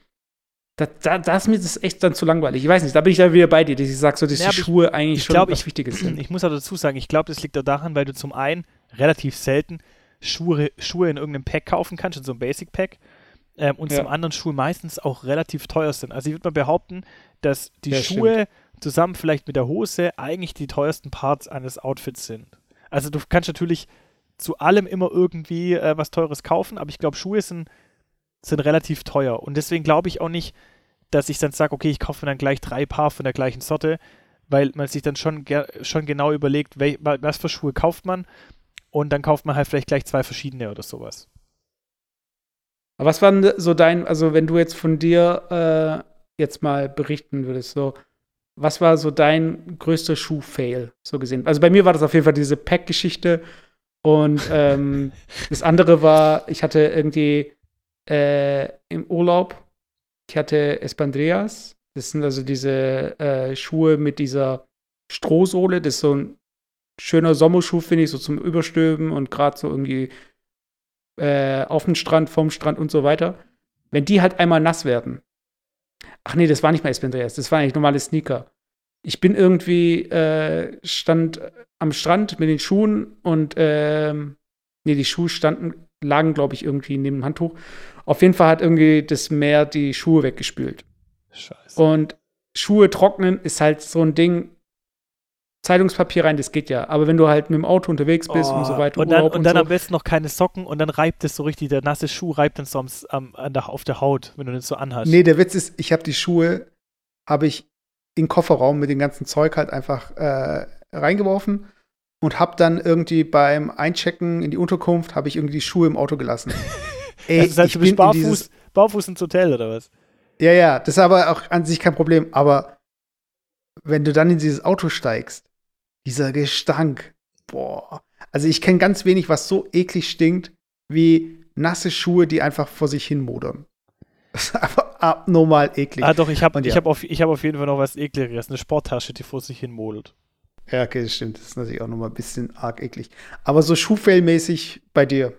da, da, da, ist mir das echt dann zu langweilig. Ich weiß nicht, da bin ich dann wieder bei dir, dass ich sage, so, dass ja, die Schuhe ich, eigentlich ich schon glaub, was ich, Wichtiges sind. Ich muss auch dazu sagen, ich glaube, das liegt auch daran, weil du zum einen relativ selten Schuhe, Schuhe in irgendeinem Pack kaufen kannst, in so einem Basic-Pack. Ähm, und ja. zum anderen Schuhe meistens auch relativ teuer sind. Also ich würde mal behaupten, dass die ja, Schuhe stimmt. zusammen vielleicht mit der Hose eigentlich die teuersten Parts eines Outfits sind. Also du kannst natürlich zu allem immer irgendwie äh, was Teures kaufen, aber ich glaube, Schuhe sind sind relativ teuer. Und deswegen glaube ich auch nicht, dass ich dann sage, okay, ich kaufe mir dann gleich drei Paar von der gleichen Sorte, weil man sich dann schon, schon genau überlegt, wel, was für Schuhe kauft man und dann kauft man halt vielleicht gleich zwei verschiedene oder sowas. Aber was war denn so dein, also wenn du jetzt von dir äh, jetzt mal berichten würdest, so, was war so dein größter Schuh-Fail, so gesehen? Also bei mir war das auf jeden Fall diese Pack-Geschichte und ähm, <laughs> das andere war, ich hatte irgendwie äh, im Urlaub. Ich hatte Espandreas. Das sind also diese äh, Schuhe mit dieser Strohsohle. Das ist so ein schöner Sommerschuh, finde ich, so zum Überstöben und gerade so irgendwie äh, auf dem Strand, vom Strand und so weiter. Wenn die halt einmal nass werden. Ach nee, das war nicht mal Espandreas, das war eigentlich normale Sneaker. Ich bin irgendwie, äh, stand am Strand mit den Schuhen und, ähm, nee, die Schuhe standen, lagen, glaube ich, irgendwie neben dem Handtuch. Auf jeden Fall hat irgendwie das Meer die Schuhe weggespült. Scheiße. Und Schuhe trocknen ist halt so ein Ding. Zeitungspapier rein, das geht ja. Aber wenn du halt mit dem Auto unterwegs bist oh, und so weiter. Und dann, und dann so. am besten noch keine Socken und dann reibt es so richtig, der nasse Schuh reibt dann so am, am, der, auf der Haut, wenn du den so anhast. Nee, der Witz ist, ich habe die Schuhe, habe ich in den Kofferraum mit dem ganzen Zeug halt einfach äh, reingeworfen und habe dann irgendwie beim Einchecken in die Unterkunft, habe ich irgendwie die Schuhe im Auto gelassen. <laughs> Ey, also das heißt, ich du bist barfuß, barfuß ins Hotel oder was? Ja, ja, das ist aber auch an sich kein Problem. Aber wenn du dann in dieses Auto steigst, dieser Gestank, boah. Also ich kenne ganz wenig, was so eklig stinkt, wie nasse Schuhe, die einfach vor sich hin modern. Das <laughs> ist einfach abnormal eklig. Ah, doch, ich habe ja. hab auf, hab auf jeden Fall noch was ekligeres. Eine Sporttasche, die vor sich hin modelt. Ja, okay, das stimmt. Das ist natürlich auch nochmal ein bisschen arg eklig. Aber so Schuhfellmäßig bei dir.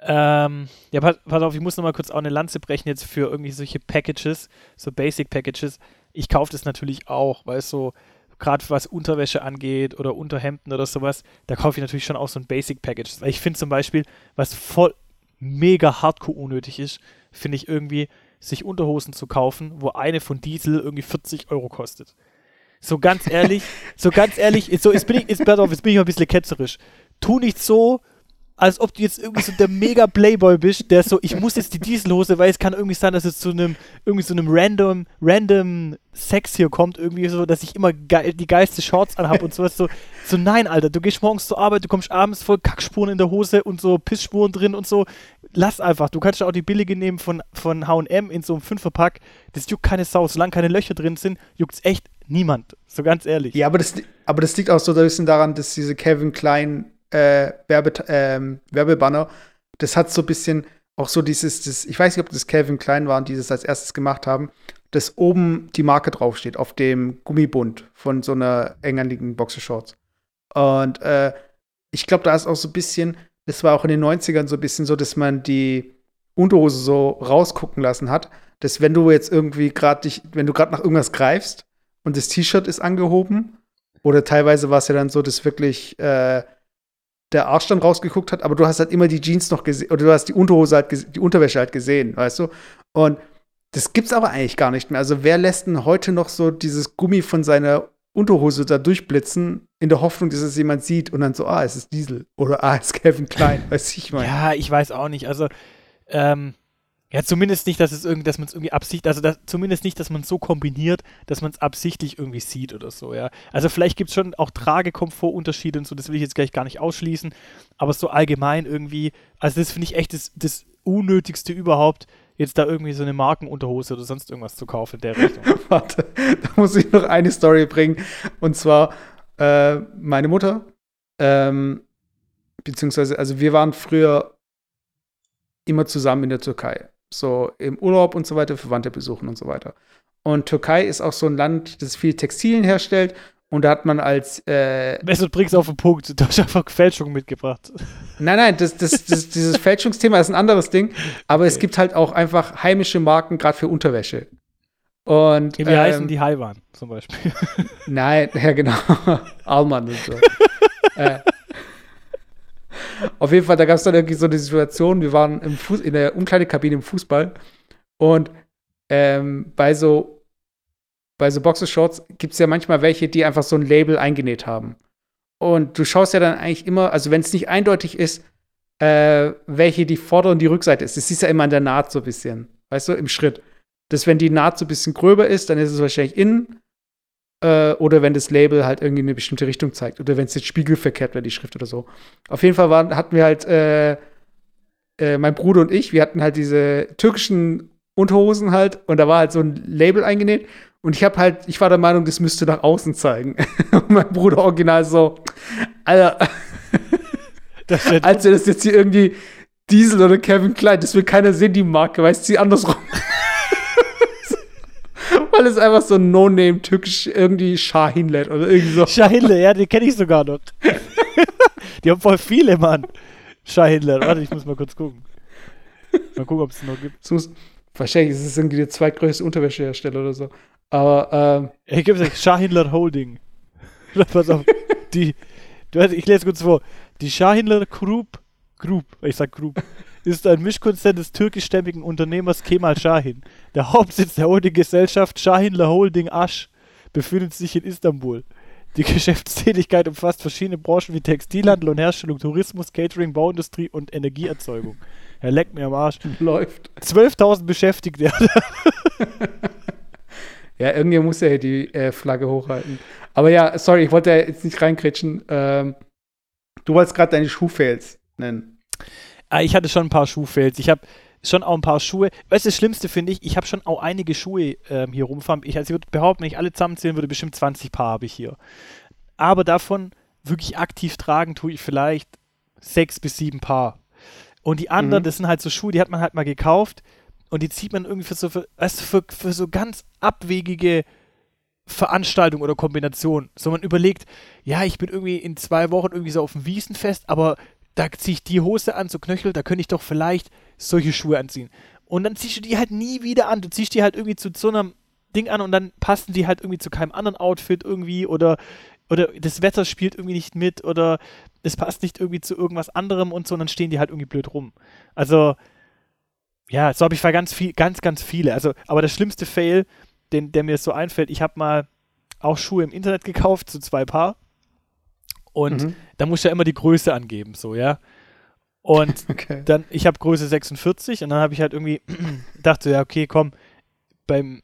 Ähm, ja, pass, pass, auf, ich muss nochmal kurz auch eine Lanze brechen jetzt für irgendwie solche Packages, so Basic Packages. Ich kaufe das natürlich auch, weil es so, gerade was Unterwäsche angeht oder Unterhemden oder sowas, da kaufe ich natürlich schon auch so ein Basic Package. Weil ich finde zum Beispiel, was voll mega hardcore unnötig ist, finde ich irgendwie sich Unterhosen zu kaufen, wo eine von Diesel irgendwie 40 Euro kostet. So ganz ehrlich, <laughs> so ganz ehrlich, so, jetzt bin ich, jetzt, jetzt bin ich mal ein bisschen ketzerisch. Tu nicht so, als ob du jetzt irgendwie so der mega Playboy bist, der so, ich muss jetzt die Dieselhose, weil es kann irgendwie sein, dass es zu einem, irgendwie so einem random, random Sex hier kommt, irgendwie so, dass ich immer geil, die geilste Shorts anhab und sowas. So, so, nein, Alter, du gehst morgens zur Arbeit, du kommst abends voll Kackspuren in der Hose und so Pissspuren drin und so. Lass einfach. Du kannst auch die billige nehmen von, von HM in so einem Fünferpack. Das juckt keine Sau. Solange keine Löcher drin sind, juckt es echt niemand. So ganz ehrlich. Ja, aber das, aber das liegt auch so ein bisschen daran, dass diese Kevin Klein äh, Werbe, ähm, Werbebanner, das hat so ein bisschen auch so dieses, das, ich weiß nicht, ob das Calvin Klein waren, die das als erstes gemacht haben, dass oben die Marke draufsteht, auf dem Gummibund von so einer engerligen Boxershorts. Und äh, ich glaube, da ist auch so ein bisschen, das war auch in den 90ern so ein bisschen so, dass man die Unterhose so rausgucken lassen hat, dass wenn du jetzt irgendwie gerade dich, wenn du gerade nach irgendwas greifst und das T-Shirt ist angehoben, oder teilweise war es ja dann so, dass wirklich äh, der Arsch dann rausgeguckt hat, aber du hast halt immer die Jeans noch gesehen, oder du hast die Unterhose halt, die Unterwäsche halt gesehen, weißt du? Und das gibt's aber eigentlich gar nicht mehr. Also wer lässt denn heute noch so dieses Gummi von seiner Unterhose da durchblitzen, in der Hoffnung, dass es jemand sieht und dann so, ah, es ist Diesel oder ah, es ist Kevin Klein, <laughs> weiß ich mal. Ja, ich weiß auch nicht. Also, ähm, ja, zumindest nicht, dass es irgendwie, dass man es irgendwie absichtlich, also das, zumindest nicht, dass man es so kombiniert, dass man es absichtlich irgendwie sieht oder so, ja. Also vielleicht gibt es schon auch Tragekomfortunterschiede und so, das will ich jetzt gleich gar nicht ausschließen, aber so allgemein irgendwie, also das finde ich echt das, das Unnötigste überhaupt, jetzt da irgendwie so eine Markenunterhose oder sonst irgendwas zu kaufen in der Richtung. <laughs> Warte, da muss ich noch eine Story bringen. Und zwar äh, meine Mutter, ähm, beziehungsweise, also wir waren früher immer zusammen in der Türkei so im Urlaub und so weiter, Verwandte besuchen und so weiter. Und Türkei ist auch so ein Land, das viel Textilien herstellt. Und da hat man als. Äh, Mesut bringst auf den Punkt. Du hast einfach Fälschung mitgebracht. Nein, nein, das, das, das, dieses Fälschungsthema ist ein anderes Ding. Aber okay. es gibt halt auch einfach heimische Marken, gerade für Unterwäsche. Und, Wie ähm, heißen die Haiwan zum Beispiel? Nein, <laughs> ja, genau. <laughs> Alman und so. <laughs> äh, auf jeden Fall, da gab es dann irgendwie so eine Situation, wir waren im Fuß, in der Umkleidekabine im Fußball und ähm, bei so bei so Boxershorts gibt es ja manchmal welche, die einfach so ein Label eingenäht haben. Und du schaust ja dann eigentlich immer, also wenn es nicht eindeutig ist, äh, welche die Vorder- und die Rückseite ist. Das du ja immer an der Naht so ein bisschen, weißt du, im Schritt. Dass wenn die Naht so ein bisschen gröber ist, dann ist es wahrscheinlich innen äh, oder wenn das Label halt irgendwie in eine bestimmte Richtung zeigt. Oder wenn es jetzt spiegelverkehrt wäre, die Schrift oder so. Auf jeden Fall waren, hatten wir halt, äh, äh, mein Bruder und ich, wir hatten halt diese türkischen Unterhosen halt und da war halt so ein Label eingenäht. Und ich habe halt, ich war der Meinung, das müsste nach außen zeigen. <laughs> und mein Bruder original so, Alter, <laughs> als wäre das jetzt hier irgendwie Diesel oder Kevin Klein, das will keiner sehen, die Marke, weißt du, sie andersrum. Weil es einfach so ein No-Name türkisch irgendwie Shahinlet oder irgendwie so. Shahinlet, ja, den kenne ich sogar noch. <laughs> die haben voll viele, Mann. Shahinlet. Warte, ich muss mal kurz gucken. Mal gucken, ob es noch gibt. Muss, wahrscheinlich ist es irgendwie der zweitgrößte Unterwäschehersteller oder so. Aber, ähm. Ich gebe es Shahinler Holding. <laughs> Pass auf. Die, ich lese kurz vor. Die Shahinler Group, Group, ich sag Group, ist ein Mischkonzern des türkischstämmigen Unternehmers Kemal Shahin. Der Hauptsitz der Holding-Gesellschaft Shahinler Holding Asch befindet sich in Istanbul. Die Geschäftstätigkeit umfasst verschiedene Branchen wie Textilhandel und Herstellung, Tourismus, Catering, Bauindustrie und Energieerzeugung. Er leckt mir am Arsch. Läuft. 12.000 Beschäftigte. <laughs> ja, irgendwie muss er hier die äh, Flagge hochhalten. Aber ja, sorry, ich wollte jetzt nicht reinkritschen. Ähm, du wolltest gerade deine Schuhfails nennen. Ah, ich hatte schon ein paar Schuhfails. Ich habe schon auch ein paar Schuhe. Weißt du, das Schlimmste finde ich, ich habe schon auch einige Schuhe ähm, hier rumfahren. Ich, also ich würde behaupten, wenn ich alle zusammenzählen würde, bestimmt 20 Paar habe ich hier. Aber davon wirklich aktiv tragen tue ich vielleicht sechs bis sieben Paar. Und die anderen, mhm. das sind halt so Schuhe, die hat man halt mal gekauft und die zieht man irgendwie für so, für, weißt du, für, für so ganz abwegige Veranstaltung oder Kombination. So man überlegt, ja, ich bin irgendwie in zwei Wochen irgendwie so auf dem Wiesenfest, aber da ziehe ich die Hose an, so Knöchel, da könnte ich doch vielleicht solche Schuhe anziehen. Und dann ziehst du die halt nie wieder an. Du ziehst die halt irgendwie zu so einem Ding an und dann passen die halt irgendwie zu keinem anderen Outfit irgendwie oder, oder das Wetter spielt irgendwie nicht mit oder es passt nicht irgendwie zu irgendwas anderem und so und dann stehen die halt irgendwie blöd rum. Also, ja, so habe ich ganz viel, ganz, ganz viele. Also, aber der schlimmste Fail, den, der mir so einfällt, ich habe mal auch Schuhe im Internet gekauft, so zwei Paar. Und mhm. da muss ich ja immer die Größe angeben, so, ja. Und <laughs> okay. dann, ich habe Größe 46 und dann habe ich halt irgendwie <clears throat> dachte, ja, okay, komm, beim,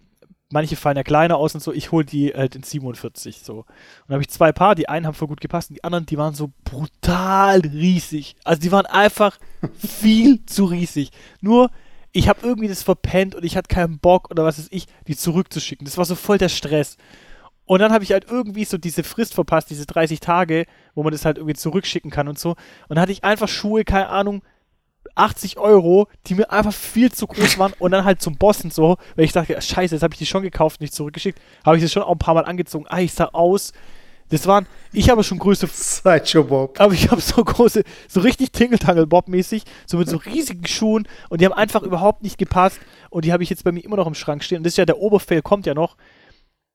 manche fallen ja kleiner aus und so, ich hole die halt in 47, so. Und dann habe ich zwei Paar, die einen haben voll gut gepasst und die anderen, die waren so brutal riesig. Also die waren einfach <laughs> viel zu riesig. Nur, ich habe irgendwie das verpennt und ich hatte keinen Bock oder was weiß ich, die zurückzuschicken. Das war so voll der Stress. Und dann habe ich halt irgendwie so diese Frist verpasst, diese 30 Tage, wo man das halt irgendwie zurückschicken kann und so. Und dann hatte ich einfach Schuhe, keine Ahnung, 80 Euro, die mir einfach viel zu groß waren und dann halt zum Bossen so, weil ich dachte, scheiße, jetzt habe ich die schon gekauft, nicht zurückgeschickt, habe ich das schon auch ein paar Mal angezogen. Ah, ich sah aus. Das waren, ich habe schon Größe. Sideshow Bob. Aber ich habe so große, so richtig Tingle-Tangle Bob-mäßig, so mit so riesigen Schuhen und die haben einfach überhaupt nicht gepasst und die habe ich jetzt bei mir immer noch im Schrank stehen. Und das ist ja der Oberfail, kommt ja noch.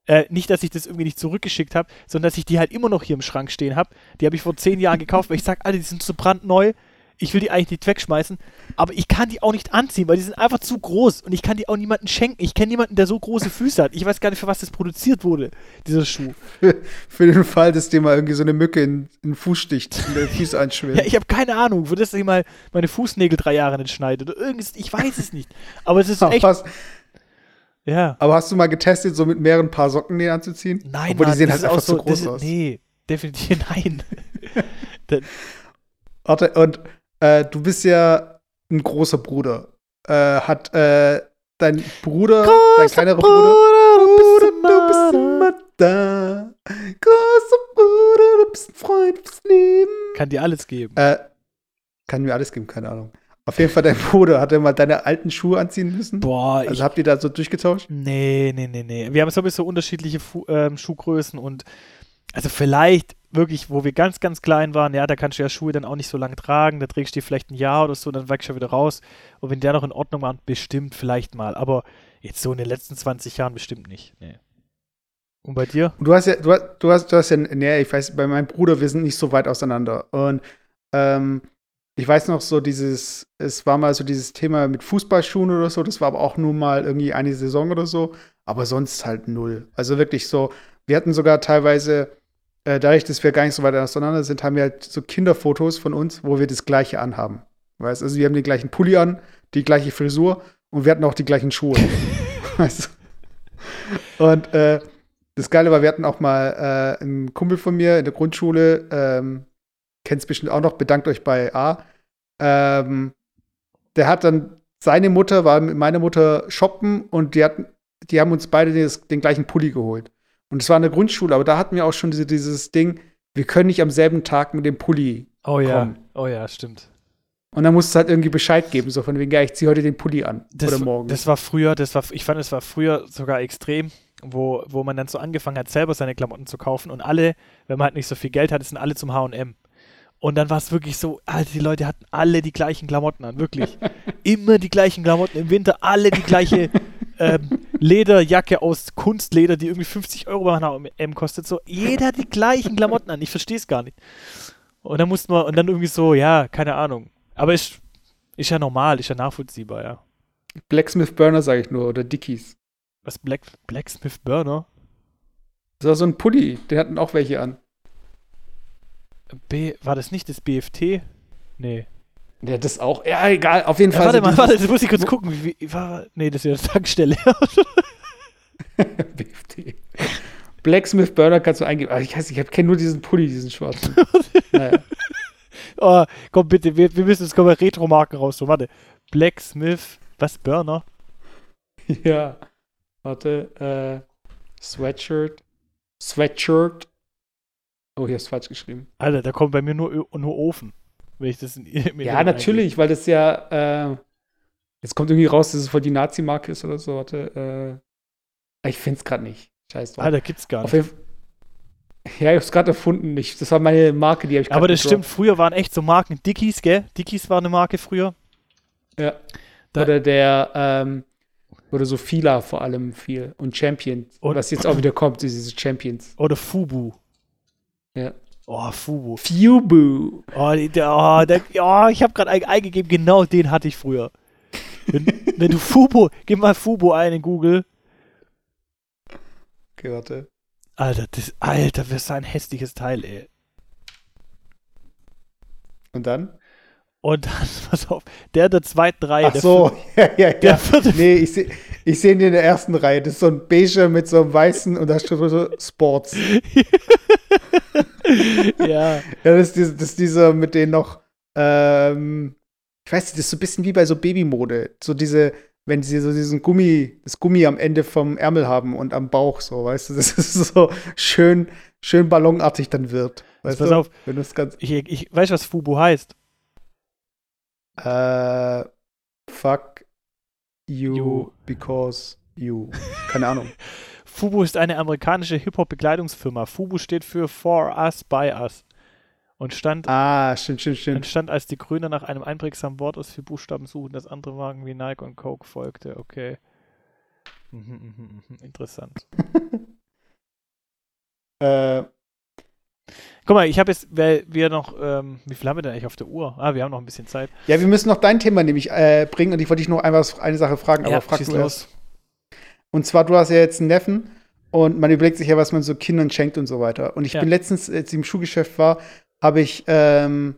Äh, nicht, dass ich das irgendwie nicht zurückgeschickt habe, sondern dass ich die halt immer noch hier im Schrank stehen habe. Die habe ich vor zehn Jahren gekauft, weil ich sage, Alter, die sind so brandneu. Ich will die eigentlich nicht wegschmeißen, aber ich kann die auch nicht anziehen, weil die sind einfach zu groß und ich kann die auch niemandem schenken. Ich kenne niemanden, der so große Füße hat. Ich weiß gar nicht, für was das produziert wurde, dieser Schuh. für den Fall, dass dir mal irgendwie so eine Mücke in, in den Fuß sticht und der Fuß <laughs> einschwimmt. ja, ich habe keine Ahnung, für das ich mal meine Fußnägel drei Jahre nicht schneide oder irgendwas, ich weiß es nicht. Aber es ist echt. Fast, ja. Aber hast du mal getestet, so mit mehreren Paar Socken den anzuziehen? Nein, Obwohl, Mann, die sehen halt einfach so, zu groß ist, aus. Nee, definitiv <laughs> nein. <laughs> Warte, und äh, du bist ja ein großer Bruder. Äh, hat äh, dein Bruder, großer dein kleinerer Bruder, Bruder, du bist immer da. Großer Bruder, du bist ein Freund fürs Leben. Kann dir alles geben. Äh, kann mir alles geben, keine Ahnung. Auf jeden Fall, dein Bruder, hat er mal deine alten Schuhe anziehen müssen? Boah. Also habt ihr da so durchgetauscht? Nee, nee, nee, nee. Wir haben sowieso unterschiedliche Fu ähm, Schuhgrößen und also vielleicht wirklich, wo wir ganz, ganz klein waren, ja, da kannst du ja Schuhe dann auch nicht so lange tragen, da trägst du die vielleicht ein Jahr oder so, dann wächst du wieder raus. Und wenn der noch in Ordnung war, bestimmt vielleicht mal. Aber jetzt so in den letzten 20 Jahren bestimmt nicht. Nee. Und bei dir? Du hast ja, du hast, du hast, du hast ja, nee, ich weiß, bei meinem Bruder, wir sind nicht so weit auseinander. Und ähm, ich weiß noch so dieses, es war mal so dieses Thema mit Fußballschuhen oder so, das war aber auch nur mal irgendwie eine Saison oder so, aber sonst halt null. Also wirklich so, wir hatten sogar teilweise, äh, dadurch, dass wir gar nicht so weit auseinander sind, haben wir halt so Kinderfotos von uns, wo wir das gleiche anhaben. Weißt also wir haben den gleichen Pulli an, die gleiche Frisur und wir hatten auch die gleichen Schuhe. <laughs> weißt Und äh, das Geile war, wir hatten auch mal äh, einen Kumpel von mir in der Grundschule, ähm, kennt es bestimmt auch noch, bedankt euch bei A. Ähm, der hat dann, seine Mutter war mit meiner Mutter shoppen und die, hatten, die haben uns beide den, den gleichen Pulli geholt. Und es war eine Grundschule, aber da hatten wir auch schon diese, dieses Ding, wir können nicht am selben Tag mit dem Pulli Oh ja, kommen. oh ja, stimmt. Und dann musst du halt irgendwie Bescheid geben, so von wegen, ja, ich ziehe heute den Pulli an. Das, oder morgen. Das war früher, das war, ich fand, es war früher sogar extrem, wo, wo man dann so angefangen hat, selber seine Klamotten zu kaufen und alle, wenn man halt nicht so viel Geld hat, sind alle zum HM. Und dann war es wirklich so, Alter, die Leute hatten alle die gleichen Klamotten an, wirklich. Immer die gleichen Klamotten im Winter, alle die gleiche <laughs> ähm, Lederjacke aus Kunstleder, die irgendwie 50 Euro beim M kostet. So, jeder die gleichen Klamotten an. Ich verstehe es gar nicht. Und dann musste man, und dann irgendwie so, ja, keine Ahnung. Aber ist, ist ja normal, ist ja nachvollziehbar, ja. Blacksmith Burner, sage ich nur, oder Dickies. Was, Black, Blacksmith Burner? Das war so ein Pulli, den hatten auch welche an. B, war das nicht das BFT? Nee. Ja, das auch. Ja, egal, auf jeden ja, Fall. Warte mal, warte, das muss ich kurz gucken. Wie, wie, war, nee, das ist ja eine Tankstelle. <laughs> BFT. Blacksmith Burner kannst du eingeben. Aber ich weiß, ich kenne nur diesen Pulli, diesen schwarzen. <laughs> naja. Oh, komm bitte, wir, wir müssen jetzt kommen Retro-Marken raus. So, warte. Blacksmith, was, Burner? <laughs> Ja. Warte, äh, Sweatshirt. Sweatshirt Oh, hier ist falsch geschrieben. Alter, da kommt bei mir nur, nur Ofen. Wenn ich das in, <laughs> in Ja, natürlich, eingebe. weil das ja. Äh, jetzt kommt irgendwie raus, dass es voll die Nazi-Marke ist oder so. Warte, äh, ich finde es gerade nicht. Scheiß drauf. Alter, gibt's gar nicht. Ja, ich hab's gerade erfunden. nicht. das war meine Marke, die habe ich Aber das stimmt, früher waren echt so Marken. Dickies, gell? Dickies war eine Marke früher. Ja. Da oder der, ähm, oder so Fila vor allem viel. Und Champions. Und was jetzt auch wieder kommt, diese Champions. Oder Fubu. Ja. Oh, Fubu. Fubu. Oh, der, oh, der, oh ich habe gerade eingegeben, genau den hatte ich früher. Wenn <laughs> du Fubo, gib mal Fubo ein in Google. Okay, warte. Alter, das, Alter, das ist ein hässliches Teil, ey. Und dann? Und dann, <laughs> pass auf, der der zweiten Reihe. Ach so, <laughs> ja, ja, der ja. vierte, Nee, ich sehe ich seh ihn in der ersten Reihe. Das ist so ein Beige mit so einem weißen und da steht so Sports. <laughs> ja, Ja, das ist, diese, das ist dieser mit denen noch, ähm, ich weiß nicht, das ist so ein bisschen wie bei so Babymode. So diese, wenn sie so diesen Gummi, das Gummi am Ende vom Ärmel haben und am Bauch, so, weißt du, das ist <laughs> so schön, schön ballonartig dann wird. Weißt pass du? auf. Wenn du es ganz, ich, ich weiß, was Fubo heißt. äh, fuck you, You. because you. Keine Ahnung. <laughs> Fubu ist eine amerikanische Hip-Hop-Bekleidungsfirma. Fubu steht für For Us, By Us. Und stand, Ah, stimmt, stimmt, stimmt. entstand als die Gründer nach einem einprägsamen Wort aus vier Buchstaben suchen, das andere Marken wie Nike und Coke folgte. Okay. Mhm, mhm, mhm, interessant. <laughs> Äh, Guck mal, ich habe jetzt, weil wir noch, ähm, wie viel haben wir denn eigentlich auf der Uhr? Ah, wir haben noch ein bisschen Zeit. ja, wir müssen noch dein Thema nämlich äh, bringen und ich wollte dich noch einmal eine Sache fragen, aber frag schieß du erst. Und zwar, du hast ja jetzt einen Neffen und man überlegt sich ja, was man so Kindern schenkt und so weiter. Und ich Ja. bin letztens, als ich im Schuhgeschäft war, habe ich ähm,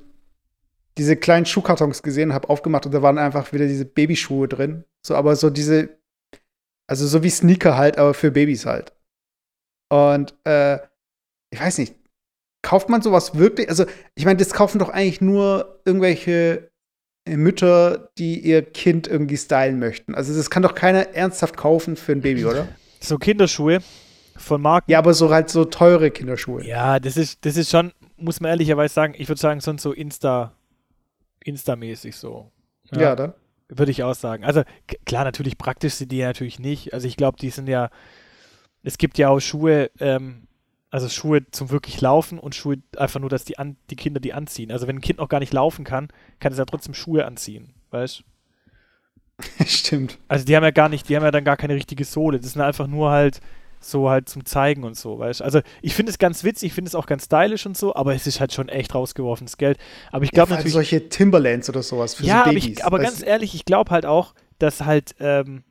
diese kleinen Schuhkartons gesehen, habe aufgemacht und da waren einfach wieder diese Babyschuhe drin. So, aber so diese, also so wie Sneaker halt, aber für Babys halt. Und äh, ich weiß nicht, kauft man sowas wirklich? Also, ich meine, das kaufen doch eigentlich nur irgendwelche äh, Mütter, die ihr Kind irgendwie stylen möchten. Also, das kann doch keiner ernsthaft kaufen für ein Baby, oder? So Kinderschuhe von Marken. Ja, aber so halt so teure Kinderschuhe. Ja, das ist, das ist schon, muss man ehrlicherweise sagen, ich würde sagen, sonst so Insta, Insta-mäßig so. Ja, dann. Würde ich auch sagen. Also klar, natürlich praktisch sind die ja natürlich nicht. Also ich glaube, die sind ja, es gibt ja auch Schuhe, ähm, also Schuhe zum wirklich Laufen und Schuhe einfach nur, dass die, an, die Kinder die anziehen. Also wenn ein Kind noch gar nicht laufen kann, kann es ja trotzdem Schuhe anziehen, weißt <laughs> Stimmt. Also die haben ja gar nicht, die haben ja dann gar keine richtige Sohle. Das sind einfach nur halt so halt zum Zeigen und so, weißt Also ich finde es ganz witzig, ich finde es auch ganz stylisch und so, aber es ist halt schon echt rausgeworfenes Geld. Aber ich Ja, glaube allem natürlich. solche Timberlands oder sowas für Ja, so aber, Babys. ich, aber ganz ehrlich, ich glaube halt auch, dass halt ähm,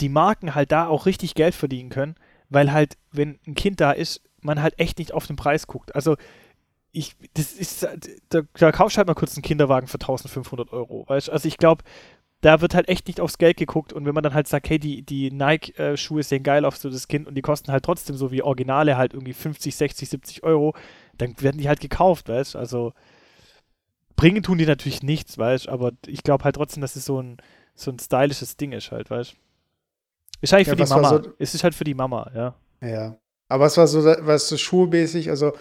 die Marken halt da auch richtig Geld verdienen können, weil halt, wenn ein Kind da ist, man halt echt nicht auf den Preis guckt. Also ich, das ist, da, da kaufst halt mal kurz einen Kinderwagen für 1500 Euro, weißt Also ich glaube, da wird halt echt nicht aufs Geld geguckt und wenn man dann halt sagt, hey, die, die Nike-Schuhe sehen geil aus für das Kind und die kosten halt trotzdem so wie Originale halt irgendwie 50, 60, 70 Euro, dann werden die halt gekauft, weißt Also bringen tun die natürlich nichts, weißt aber ich glaube halt trotzdem, dass es so ein, so ein stylisches Ding ist halt, weißt Ist eigentlich Ja, für die Mama. so- es ist halt für die Mama, ja. Ja. Aber was war so, was so schulmäßig, also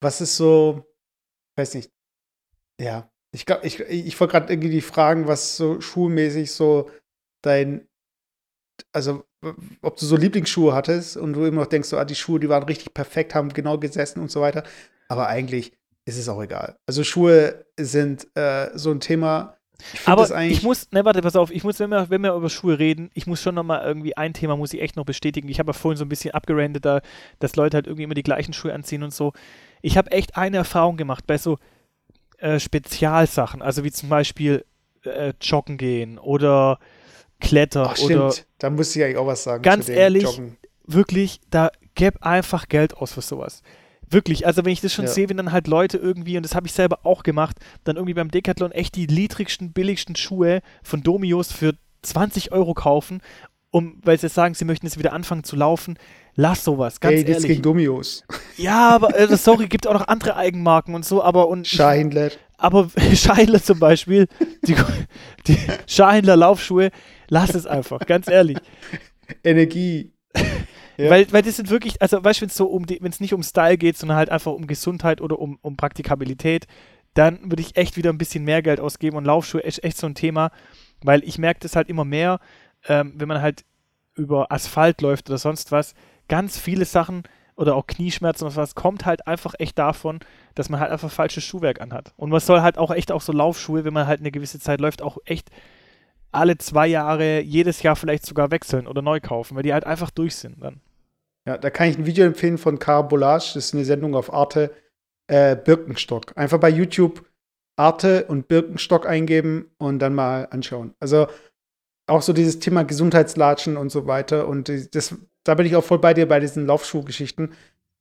was ist so, weiß nicht, ja. Ich glaube, ich, ich wollte gerade irgendwie die fragen, was so schulmäßig so dein, also ob du so Lieblingsschuhe hattest und du immer noch denkst, so, ah, die Schuhe, die waren richtig perfekt, haben genau gesessen und so weiter. Aber eigentlich ist es auch egal. Also Schuhe sind äh, so ein Thema. Ich Aber ich muss, ne, warte, pass auf, ich muss, wenn wir, wenn wir über Schuhe reden, ich muss schon nochmal irgendwie ein Thema muss ich echt noch bestätigen. Ich habe ja vorhin so ein bisschen abgerandet, da, dass Leute halt irgendwie immer die gleichen Schuhe anziehen und so. Ich habe echt eine Erfahrung gemacht bei so äh, Spezialsachen, also wie zum Beispiel äh, Joggen gehen oder Kletter Ach, oder stimmt. Da muss ich eigentlich auch was sagen. Ganz ehrlich, Joggen. wirklich, da gäb einfach Geld aus für sowas. Wirklich, also wenn ich das schon Ja. sehe, wenn dann halt Leute irgendwie, und das habe ich selber auch gemacht, dann irgendwie beim Decathlon echt die niedrigsten, billigsten Schuhe von Domios für 20 Euro kaufen, um, weil sie sagen, sie möchten jetzt wieder anfangen zu laufen. Lass sowas, ganz Ey, das ehrlich. gegen Domios. Ja, aber äh, sorry, gibt auch noch andere Eigenmarken und so, aber und Scheinler. aber <laughs> Scheidler zum Beispiel, die, die Scheidler Laufschuhe, lass es einfach, ganz ehrlich. Energie. Ja. Weil, weil das sind wirklich, also weißt du, wenn es so um wenn es nicht um Style geht, sondern halt einfach um Gesundheit oder um, um Praktikabilität, dann würde ich echt wieder ein bisschen mehr Geld ausgeben und Laufschuhe ist echt so ein Thema, weil ich merke das halt immer mehr, ähm, wenn man halt über Asphalt läuft oder sonst was, ganz viele Sachen oder auch Knieschmerzen oder was, kommt halt einfach echt davon, dass man halt einfach falsches Schuhwerk anhat. Und man soll halt auch echt auch so Laufschuhe, wenn man halt eine gewisse Zeit läuft, auch echt alle zwei Jahre, jedes Jahr vielleicht sogar wechseln oder neu kaufen, weil die halt einfach durch sind dann. Ja, da kann ich ein Video empfehlen von Carabolage. Das ist eine Sendung auf Arte. Äh, Birkenstock. Einfach bei YouTube Arte und Birkenstock eingeben und dann mal anschauen. Also auch so dieses Thema Gesundheitslatschen und so weiter. Und das, da bin ich auch voll bei dir bei diesen Laufschuhgeschichten.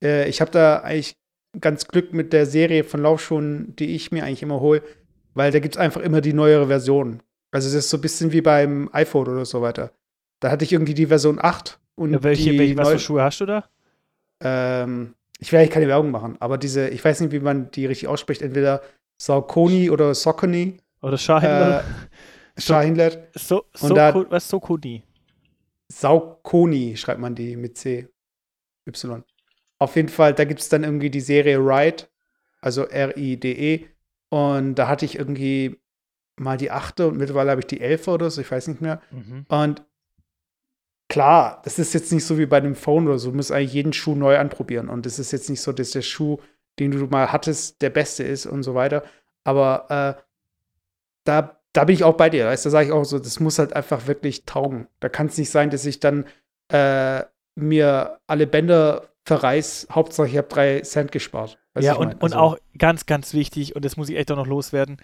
Äh, ich habe da eigentlich ganz Glück mit der Serie von Laufschuhen, die ich mir eigentlich immer hole, weil da gibt es einfach immer die neuere Version. Also das ist so ein bisschen wie beim iPhone oder so weiter. Da hatte ich irgendwie die Version 8 und ja, welche, die welche was für Schuhe hast du da? Ähm, ich will eigentlich keine Werbung machen, aber diese, ich weiß nicht, wie man die richtig ausspricht, entweder Saucony oder Saucony. Oder Shahindler. Äh, Shahindler. <laughs> So, so, Und da- so, was Sokoni? Saucony schreibt man die mit C. Y. Auf jeden Fall, da gibt es dann irgendwie die Serie Ride, also R-I-D-E. Und da hatte ich irgendwie mal die achte und mittlerweile habe ich die elfe oder so, ich weiß nicht mehr. Mhm. Und klar, das ist jetzt nicht so wie bei einem Phone oder so. Du musst eigentlich jeden Schuh neu anprobieren. Und es ist jetzt nicht so, dass der Schuh, den du mal hattest, der beste ist und so weiter. Aber äh, da, da bin ich auch bei dir. Weißt, du, da sage ich auch so, das muss halt einfach wirklich taugen. Da kann es nicht sein, dass ich dann äh, mir alle Bänder verreiß. Hauptsache, ich habe drei Cent gespart. Ja, und, mein? und Also, auch ganz, ganz wichtig, und das muss ich echt auch noch loswerden,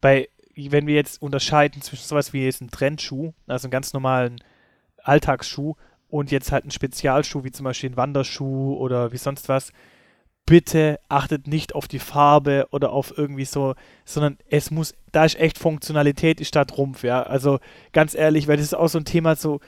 bei, wenn wir jetzt unterscheiden zwischen sowas wie jetzt einen Trendschuh, also einen ganz normalen Alltagsschuh, und jetzt halt einen Spezialschuh, wie zum Beispiel ein Wanderschuh oder wie sonst was, bitte achtet nicht auf die Farbe oder auf irgendwie so, sondern es muss, da ist echt Funktionalität, ist da Trumpf, ja. Also ganz ehrlich, weil das ist auch so ein Thema, so,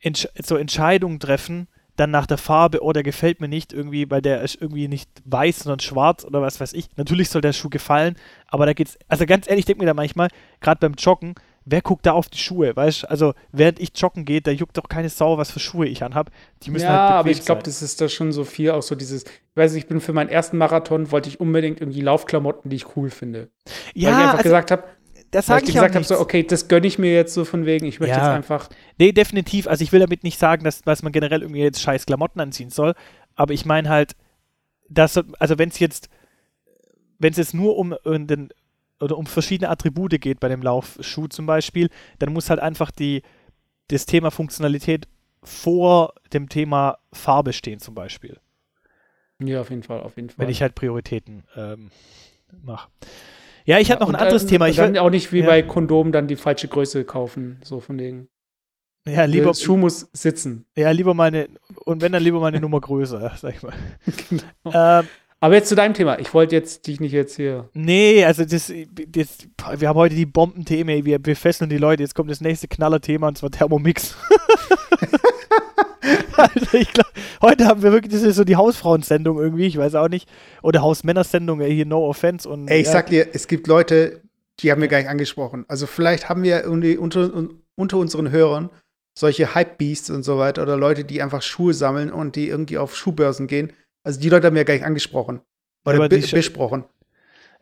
Entsch so Entscheidungen treffen, dann nach der Farbe, oh, der gefällt mir nicht irgendwie, weil der ist irgendwie nicht weiß, sondern schwarz oder was weiß ich. Natürlich soll der Schuh gefallen, aber da geht's, also ganz ehrlich, ich denke mir da manchmal, gerade beim Joggen, wer guckt da auf die Schuhe, weißt du? Also, während ich joggen gehe, da juckt doch keine Sau, was für Schuhe ich anhab. Die müssen ja, halt aber ich glaube, das ist da schon so viel, auch so dieses, ich weiß nicht, ich bin für meinen ersten Marathon, wollte ich unbedingt irgendwie Laufklamotten, die ich cool finde. weil ich einfach also, gesagt habe, das sage ich ich auch gesagt habe, nicht. so, okay, das gönne ich mir jetzt so von wegen, ich möchte Ja. jetzt einfach, Nee, definitiv. Also ich will damit nicht sagen, dass, dass man generell irgendwie jetzt scheiß Klamotten anziehen soll, aber ich meine halt, dass, also wenn es jetzt, wenn es jetzt nur um äh, den, oder um verschiedene Attribute geht bei dem Laufschuh zum Beispiel, dann muss halt einfach die, das Thema Funktionalität vor dem Thema Farbe stehen zum Beispiel, ja, auf jeden Fall, auf jeden Fall. wenn ich halt Prioritäten ähm, mache. Ja, ich hatte noch ein anderes äh, Thema. und Ich dann will, auch nicht wie ja. bei Kondomen dann die falsche Größe kaufen, so von wegen. ja, lieber, Der Schuh muss sitzen. ja, lieber meine, und wenn dann lieber meine Nummer größer, <laughs> sag ich mal. Genau. Ähm, Aber jetzt zu deinem Thema. Ich wollte jetzt dich nicht jetzt hier. Nee, also das, das, wir haben heute die Bombenthemen, wir, wir fesseln die Leute. Jetzt kommt das nächste Knallerthema und zwar Thermomix. <laughs> <laughs> also <laughs> ich glaube, heute haben wir wirklich, das ist so die Hausfrauensendung irgendwie, ich weiß auch nicht. Oder Hausmännersendung, hier No Offense. Und, Ey, ich ja, sag dir, es gibt Leute, die haben wir gar nicht angesprochen. Also vielleicht haben wir irgendwie unter, unter unseren Hörern solche Hype-Beasts und so weiter oder Leute, die einfach Schuhe sammeln und die irgendwie auf Schuhbörsen gehen. Also die Leute haben wir gar nicht angesprochen. Oder be besprochen.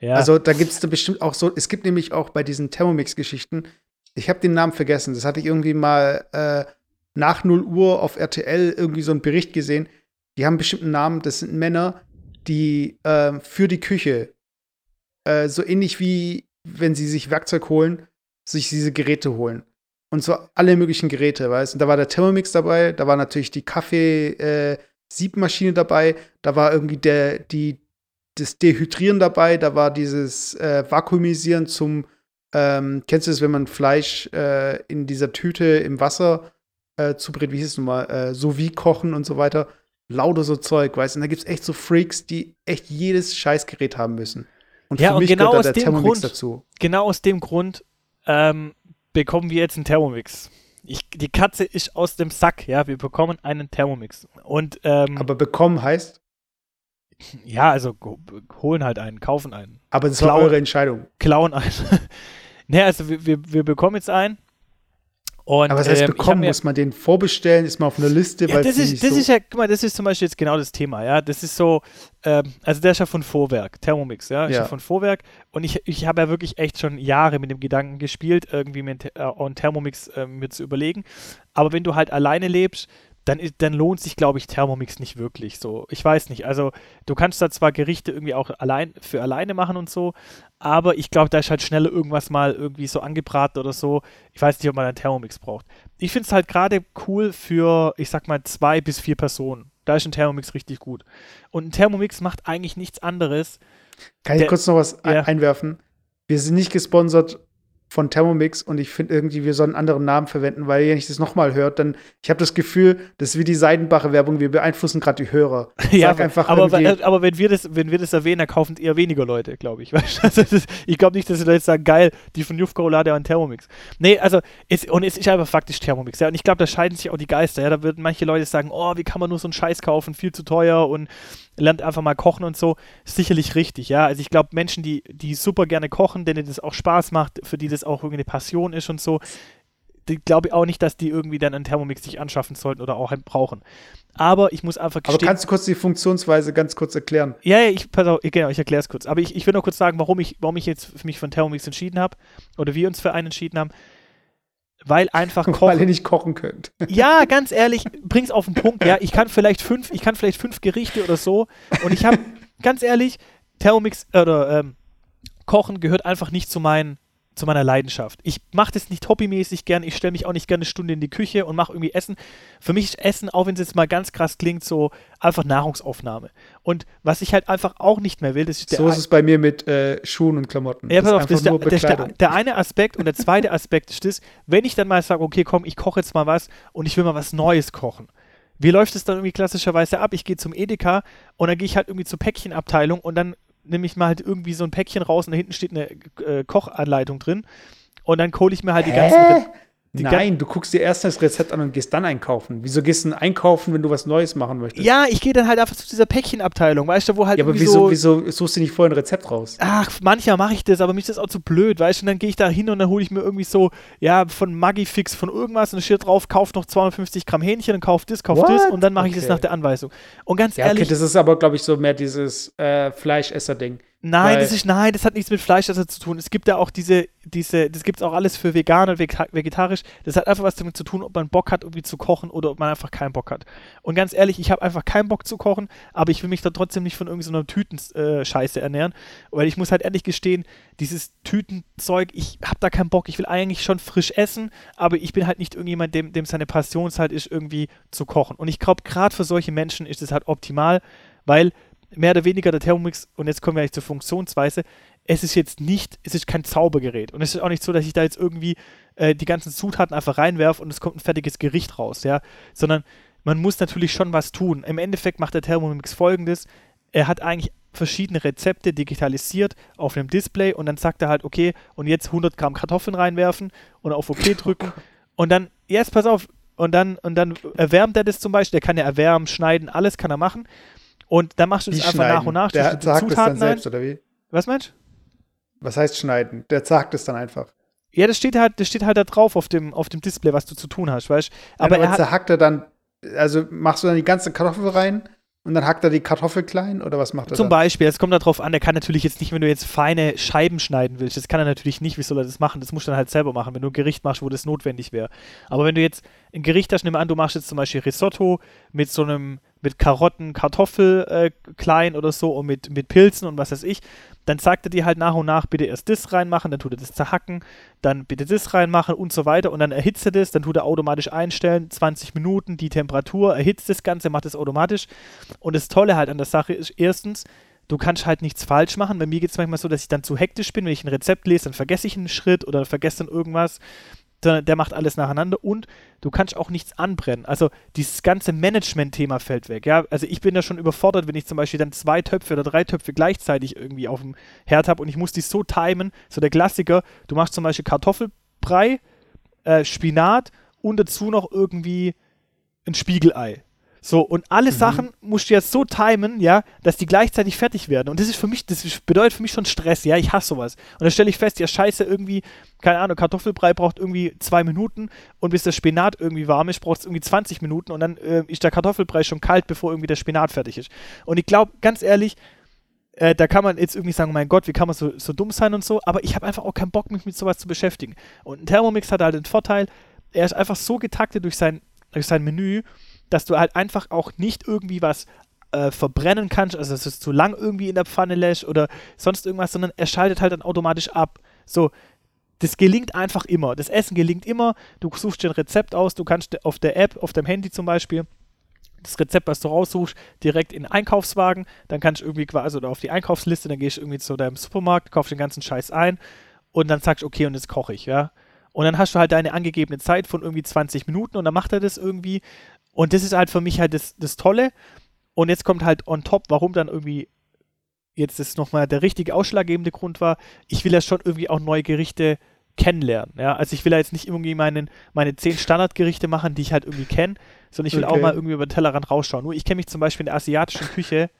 ja. Also da gibt es da bestimmt auch so, es gibt nämlich auch bei diesen Thermomix-Geschichten, ich habe den Namen vergessen, das hatte ich irgendwie mal äh, nach 0 Uhr auf RTL irgendwie so einen Bericht gesehen. Die haben bestimmt einen Namen, das sind Männer, die äh, für die Küche, äh, so ähnlich wie wenn sie sich Werkzeug holen, sich diese Geräte holen. Und so alle möglichen Geräte, weißt du? Da war der Thermomix dabei, da war natürlich die Kaffee-Siebmaschine dabei, da war irgendwie der, die, das Dehydrieren dabei, da war dieses äh, Vakuumisieren zum, ähm, kennst du das, wenn man Fleisch äh, in dieser Tüte im Wasser äh, zubrät, wie hieß es nochmal, äh, so wie kochen und so weiter. Lauter so Zeug, weißt du? Und da gibt es echt so Freaks, die echt jedes Scheißgerät haben müssen. Und Ja, für und mich genau gehört da aus der dem Thermomix Grund- dazu. genau aus dem Grund ähm, bekommen wir jetzt einen Thermomix. Ich, die Katze ist aus dem Sack, ja, wir bekommen einen Thermomix. Und ähm, Aber bekommen heißt, ja, also holen halt einen, kaufen einen. aber das war Klauen. eure Entscheidung. klauen ein. <laughs> ne, also wir, wir, wir bekommen jetzt einen. Und, Aber was heißt ähm, bekommen? mir- Muss man den vorbestellen? Ist man auf einer Liste? ja, das ist, das so ist ja, guck mal, das ist zum Beispiel jetzt genau das Thema, ja. Das ist so, ähm, also der ist ja von Vorwerk, Thermomix, ja, ist ja Ja. von Vorwerk. Und ich, ich habe ja wirklich echt schon Jahre mit dem Gedanken gespielt, irgendwie mit äh, einen Thermomix äh, mir zu überlegen. Aber wenn du halt alleine lebst, dann, dann lohnt sich, glaube ich, Thermomix nicht wirklich so. Ich weiß nicht. Also, du kannst da zwar Gerichte irgendwie auch allein für alleine machen und so, aber ich glaube, da ist halt schneller irgendwas mal irgendwie so angebraten oder so. Ich weiß nicht, ob man einen Thermomix braucht. Ich finde es halt gerade cool für, ich sag mal, zwei bis vier Personen. Da ist ein Thermomix richtig gut. Und ein Thermomix macht eigentlich nichts anderes. Kann ich der- kurz noch was ja. einwerfen? Wir sind nicht gesponsert von Thermomix und ich finde irgendwie, wir sollen einen anderen Namen verwenden, weil wenn ich das nochmal hört, dann, ich habe das Gefühl, das ist wie die Seidenbacher-Werbung, wir beeinflussen gerade die Hörer. <laughs> ja, aber, einfach aber, aber, wenn, wir das, wenn wir das erwähnen, dann kaufen eher weniger Leute, glaube ich. <laughs> Also ich glaube nicht, dass da jetzt sagen, geil, die von Jufko Lade an Thermomix. Nee, also, es, und es ist einfach faktisch Thermomix, ja, und ich glaube, da scheiden sich auch die Geister, ja, da würden manche Leute sagen, oh, wie kann man nur so einen Scheiß kaufen, viel zu teuer und lernt einfach mal kochen und so, sicherlich richtig, ja. Also ich glaube, Menschen, die, die super gerne kochen, denen das auch Spaß macht, für die das auch irgendwie eine Passion ist und so, die glaube ich auch nicht, dass die irgendwie dann einen Thermomix sich anschaffen sollten oder auch einen brauchen. Aber ich muss einfach gestehen, Aber kannst du kurz die Funktionsweise ganz kurz erklären? Ja, ja, ich, pass auf, genau, ich erkläre es kurz. Aber ich, ich will noch kurz sagen, warum ich, warum ich jetzt mich von Thermomix entschieden habe oder wir uns für einen entschieden haben weil einfach <laughs> kochen. Weil ihr nicht kochen könnt. Ja, ganz ehrlich, bring's auf den Punkt. Ja, ich kann vielleicht fünf, ich kann vielleicht fünf Gerichte oder so. Und ich habe, <laughs> ganz ehrlich, Thermomix oder ähm, Kochen gehört einfach nicht zu meinen zu meiner Leidenschaft. Ich mache das nicht hobbymäßig gern, ich stelle mich auch nicht gerne eine Stunde in die Küche und mache irgendwie Essen. Für mich ist Essen, auch wenn es jetzt mal ganz krass klingt, so einfach Nahrungsaufnahme. Und was ich halt einfach auch nicht mehr will, das ist der So ist es bei mir mit äh, Schuhen und Klamotten. Ja, pass auf, das ist der, das der, der, eine Aspekt und der zweite Aspekt ist das, wenn ich dann mal sage, okay, komm, ich koche jetzt mal was und ich will mal was Neues kochen. Wie läuft es dann irgendwie klassischerweise ab? Ich gehe zum Edeka und dann gehe ich halt irgendwie zur Päckchenabteilung und dann nehme ich mal halt irgendwie so ein Päckchen raus und da hinten steht eine äh, Kochanleitung drin. Und dann hole ich mir halt die ganzen. Re Nein, du guckst dir erst das Rezept an und gehst dann einkaufen. Wieso gehst du denn einkaufen, wenn du was Neues machen möchtest? Ja, ich gehe dann halt einfach zu dieser Päckchenabteilung, weißt du, wo halt. Ja, aber wieso, so wieso suchst du nicht vorher ein Rezept raus? Ach, manchmal mache ich das, aber mich ist das auch zu blöd, weißt du, und dann gehe ich da hin und dann hole ich mir irgendwie so, ja, von Magifix, von irgendwas und da steht drauf, kauf noch 250 Gramm Hähnchen und kauf das, kauf What? das und dann mache okay. ich das nach der Anweisung. Und ganz ja, ehrlich. Okay, das ist aber, glaube ich, so mehr dieses äh, Fleischesser-Ding. Nein, das ist, nein, das hat nichts mit Fleisch zu tun. Es gibt ja auch diese, diese, das gibt es auch alles für vegan und vegetarisch. Das hat einfach was damit zu tun, ob man Bock hat, irgendwie zu kochen oder ob man einfach keinen Bock hat. Und ganz ehrlich, ich habe einfach keinen Bock zu kochen, aber ich will mich da trotzdem nicht von irgendeiner so Tütenscheiße äh, ernähren. Weil ich muss halt ehrlich gestehen, dieses Tütenzeug, ich habe da keinen Bock. Ich will eigentlich schon frisch essen, aber ich bin halt nicht irgendjemand, dem, dem seine Passion halt ist, irgendwie zu kochen. Und ich glaube, gerade für solche Menschen ist es halt optimal, weil mehr oder weniger der Thermomix, und jetzt kommen wir eigentlich zur Funktionsweise, es ist jetzt nicht, es ist kein Zaubergerät. Und es ist auch nicht so, dass ich da jetzt irgendwie äh, die ganzen Zutaten einfach reinwerfe und es kommt ein fertiges Gericht raus, ja. Sondern man muss natürlich schon was tun. Im Endeffekt macht der Thermomix folgendes: Er hat eigentlich verschiedene Rezepte digitalisiert auf einem Display und dann sagt er halt, okay, und jetzt 100 Gramm Kartoffeln reinwerfen und auf OK <laughs> drücken. Und dann, jetzt pass auf, und dann, und dann erwärmt er das zum Beispiel. Der kann ja erwärmen, schneiden, alles kann er machen. Und dann machst du das einfach nach und nach. Der sagt es dann selbst, oder wie? Was meinst du? Was heißt schneiden? Der sagt es dann einfach. Ja, das steht halt, das steht halt da drauf auf dem, auf dem Display, was du zu tun hast, weißt Aber ja, er zerhackt er dann, also machst du dann die ganze Kartoffel rein und dann hackt er die Kartoffel klein oder was macht er Zum dann? Beispiel, es kommt darauf an, er kann natürlich jetzt nicht, wenn du jetzt feine Scheiben schneiden willst, das kann er natürlich nicht, wie soll er das machen? Das musst du dann halt selber machen, wenn du ein Gericht machst, wo das notwendig wäre. Aber wenn du jetzt ein Gericht hast, nimm an, du machst jetzt zum Beispiel Risotto mit so einem mit Karotten, Kartoffel äh, klein oder so und mit, mit Pilzen und was weiß ich, dann sagt er dir halt nach und nach, bitte erst das reinmachen, dann tut er das zerhacken, dann bitte das reinmachen und so weiter und dann erhitzt er das, dann tut er automatisch einstellen, 20 Minuten, die Temperatur, erhitzt das Ganze, macht es automatisch und das Tolle halt an der Sache ist erstens, du kannst halt nichts falsch machen. Bei mir geht es manchmal so, dass ich dann zu hektisch bin, wenn ich ein Rezept lese, dann vergesse ich einen Schritt oder vergesse dann irgendwas sondern der macht alles nacheinander und du kannst auch nichts anbrennen. Also dieses ganze Management-Thema fällt weg. Ja? Also ich bin da schon überfordert, wenn ich zum Beispiel dann zwei Töpfe oder drei Töpfe gleichzeitig irgendwie auf dem Herd habe und ich muss die so timen. So der Klassiker, du machst zum Beispiel Kartoffelbrei, äh, Spinat und dazu noch irgendwie ein Spiegelei. So, und alle mhm. Sachen musst du jetzt so timen, ja, dass die gleichzeitig fertig werden. Und das ist für mich, das bedeutet für mich schon Stress, ja, ich hasse sowas. Und dann stelle ich fest, ja, scheiße, irgendwie, keine Ahnung, Kartoffelbrei braucht irgendwie zwei Minuten und bis der Spinat irgendwie warm ist, braucht es irgendwie 20 Minuten und dann äh, ist der Kartoffelbrei schon kalt, bevor irgendwie der Spinat fertig ist. Und ich glaube, ganz ehrlich, äh, da kann man jetzt irgendwie sagen, mein Gott, wie kann man so, so dumm sein und so, aber ich habe einfach auch keinen Bock, mich mit sowas zu beschäftigen. Und ein Thermomix hat halt den Vorteil, er ist einfach so getaktet durch sein, durch sein Menü, dass du halt einfach auch nicht irgendwie was äh, verbrennen kannst, also dass es zu lang irgendwie in der Pfanne lässt oder sonst irgendwas, sondern er schaltet halt dann automatisch ab. So, das gelingt einfach immer. Das Essen gelingt immer. Du suchst dir ein Rezept aus, du kannst auf der App, auf deinem Handy zum Beispiel, das Rezept, was du raussuchst, direkt in den Einkaufswagen, dann kannst du irgendwie quasi oder auf die Einkaufsliste, dann gehst du irgendwie zu deinem Supermarkt, kaufst den ganzen Scheiß ein und dann sagst du, okay, und jetzt koche ich, ja. Und dann hast du halt deine angegebene Zeit von irgendwie 20 Minuten und dann macht er das irgendwie. Und das ist halt für mich halt das, das Tolle. Und jetzt kommt halt on top, warum dann irgendwie jetzt das nochmal der richtige ausschlaggebende Grund war, ich will ja schon irgendwie auch neue Gerichte kennenlernen. Ja? Also ich will ja jetzt nicht irgendwie meinen, meine zehn Standardgerichte machen, die ich halt irgendwie kenne, sondern ich will okay. auch mal irgendwie über den Tellerrand rausschauen. Nur ich kenne mich zum Beispiel in der asiatischen Küche,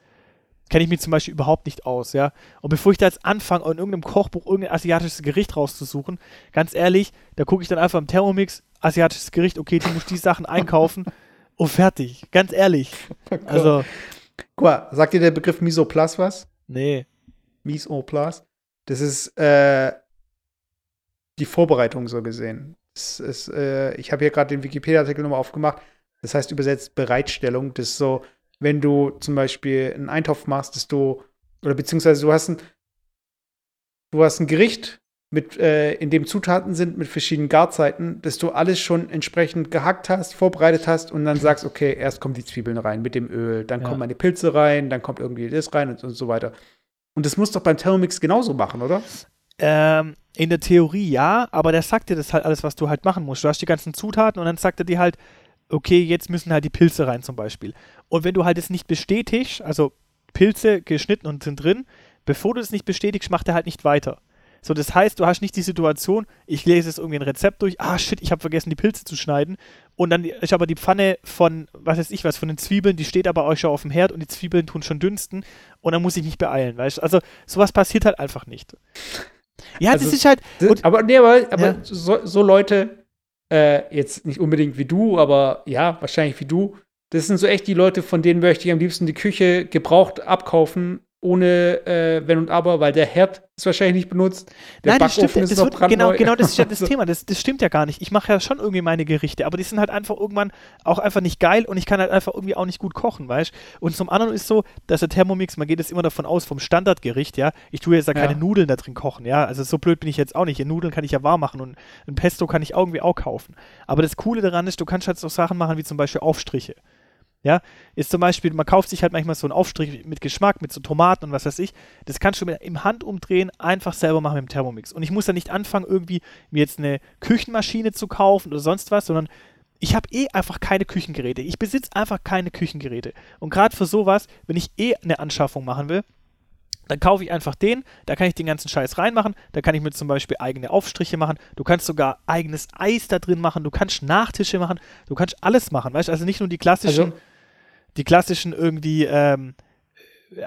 kenne ich mich zum Beispiel überhaupt nicht aus, ja. Und bevor ich da jetzt anfange, in irgendeinem Kochbuch irgendein asiatisches Gericht rauszusuchen, ganz ehrlich, da gucke ich dann einfach im Thermomix, asiatisches Gericht, okay, du musst die Sachen einkaufen und fertig. Ganz ehrlich. <laughs> Also. Guck mal, sagt dir der Begriff Misoplas was? Nee. Misoplas? Das ist äh, die Vorbereitung so gesehen. Ist, äh, ich habe hier gerade den Wikipedia-Artikel nochmal aufgemacht. Das heißt übersetzt Bereitstellung. Das ist so, wenn du zum Beispiel einen Eintopf machst, dass du, oder beziehungsweise du hast ein, du hast ein Gericht, mit, äh, in dem Zutaten sind mit verschiedenen Garzeiten, dass du alles schon entsprechend gehackt hast, vorbereitet hast und dann sagst, okay, erst kommen die Zwiebeln rein mit dem Öl, dann ja. kommen meine Pilze rein, dann kommt irgendwie das rein und, und so weiter. Und das muss doch beim Thermomix genauso machen, oder? Ähm, in der Theorie ja, aber der sagt dir das halt alles, was du halt machen musst. Du hast die ganzen Zutaten und dann sagt er dir halt, okay, jetzt müssen halt die Pilze rein zum Beispiel. Und wenn du halt es nicht bestätigst, also Pilze geschnitten und sind drin, bevor du es nicht bestätigst, macht er halt nicht weiter. So, das heißt, du hast nicht die Situation, ich lese jetzt irgendwie ein Rezept durch, ah shit, ich habe vergessen, die Pilze zu schneiden. Und dann ist aber die Pfanne von, was weiß ich was, von den Zwiebeln, die steht aber euch schon auf dem Herd und die Zwiebeln tun schon dünsten und dann muss ich mich beeilen, weißt du? Also, sowas passiert halt einfach nicht. Ja, also, das ist halt. Das, aber nee, aber, aber ja. so, so, Leute, äh, jetzt nicht unbedingt wie du, aber ja, wahrscheinlich wie du, das sind so echt die Leute, von denen möchte ich am liebsten die Küche gebraucht abkaufen ohne äh, Wenn und Aber, weil der Herd ist wahrscheinlich nicht benutzt. Der Nein, Backofen stimmt, ist noch wird, Genau, genau, das ist ja das. <laughs> Thema. Das, das stimmt ja gar nicht. Ich mache ja schon irgendwie meine Gerichte, aber die sind halt einfach irgendwann auch einfach nicht geil und ich kann halt einfach irgendwie auch nicht gut kochen, weißt Und zum anderen ist so, dass der Thermomix, man geht jetzt immer davon aus, vom Standardgericht, ja, ich tue jetzt da keine ja. Nudeln da drin kochen, ja. Also so blöd bin ich jetzt auch nicht. Nudeln kann ich ja warm machen und ein Pesto kann ich irgendwie auch kaufen. Aber das Coole daran ist, du kannst halt so Sachen machen wie zum Beispiel Aufstriche. Ja, ist zum Beispiel, man kauft sich halt manchmal so einen Aufstrich mit Geschmack, mit so Tomaten und was weiß ich. Das kannst du mit, im Handumdrehen einfach selber machen mit dem Thermomix. Und ich muss da nicht anfangen, irgendwie mir jetzt eine Küchenmaschine zu kaufen oder sonst was, sondern ich habe eh einfach keine Küchengeräte. Ich besitze einfach keine Küchengeräte. Und gerade für sowas, wenn ich eh eine Anschaffung machen will, dann kaufe ich einfach den, da kann ich den ganzen Scheiß reinmachen, da kann ich mir zum Beispiel eigene Aufstriche machen, du kannst sogar eigenes Eis da drin machen, du kannst Nachtische machen, du kannst alles machen, weißt du, also nicht nur die klassischen. Also die klassischen irgendwie ähm,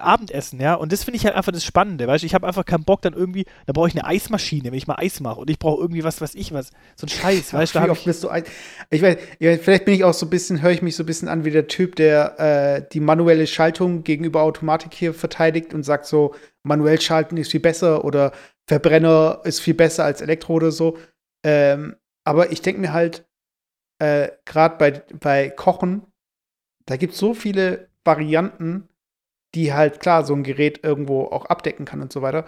Abendessen, ja. Und das finde ich halt einfach das Spannende, weißt du, ich habe einfach keinen Bock dann irgendwie, da brauche ich eine Eismaschine, wenn ich mal Eis mache und ich brauche irgendwie was, was ich was, so ein Scheiß, weißt du. Wie oft bist du ein ich weiß, vielleicht bin ich auch so ein bisschen, höre ich mich so ein bisschen an wie der Typ, der äh, die manuelle Schaltung gegenüber Automatik hier verteidigt und sagt so, manuell schalten ist viel besser oder Verbrenner ist viel besser als Elektro oder so. Ähm, aber ich denke mir halt, äh, gerade bei, bei Kochen, da gibt es so viele Varianten, die halt klar so ein Gerät irgendwo auch abdecken kann und so weiter.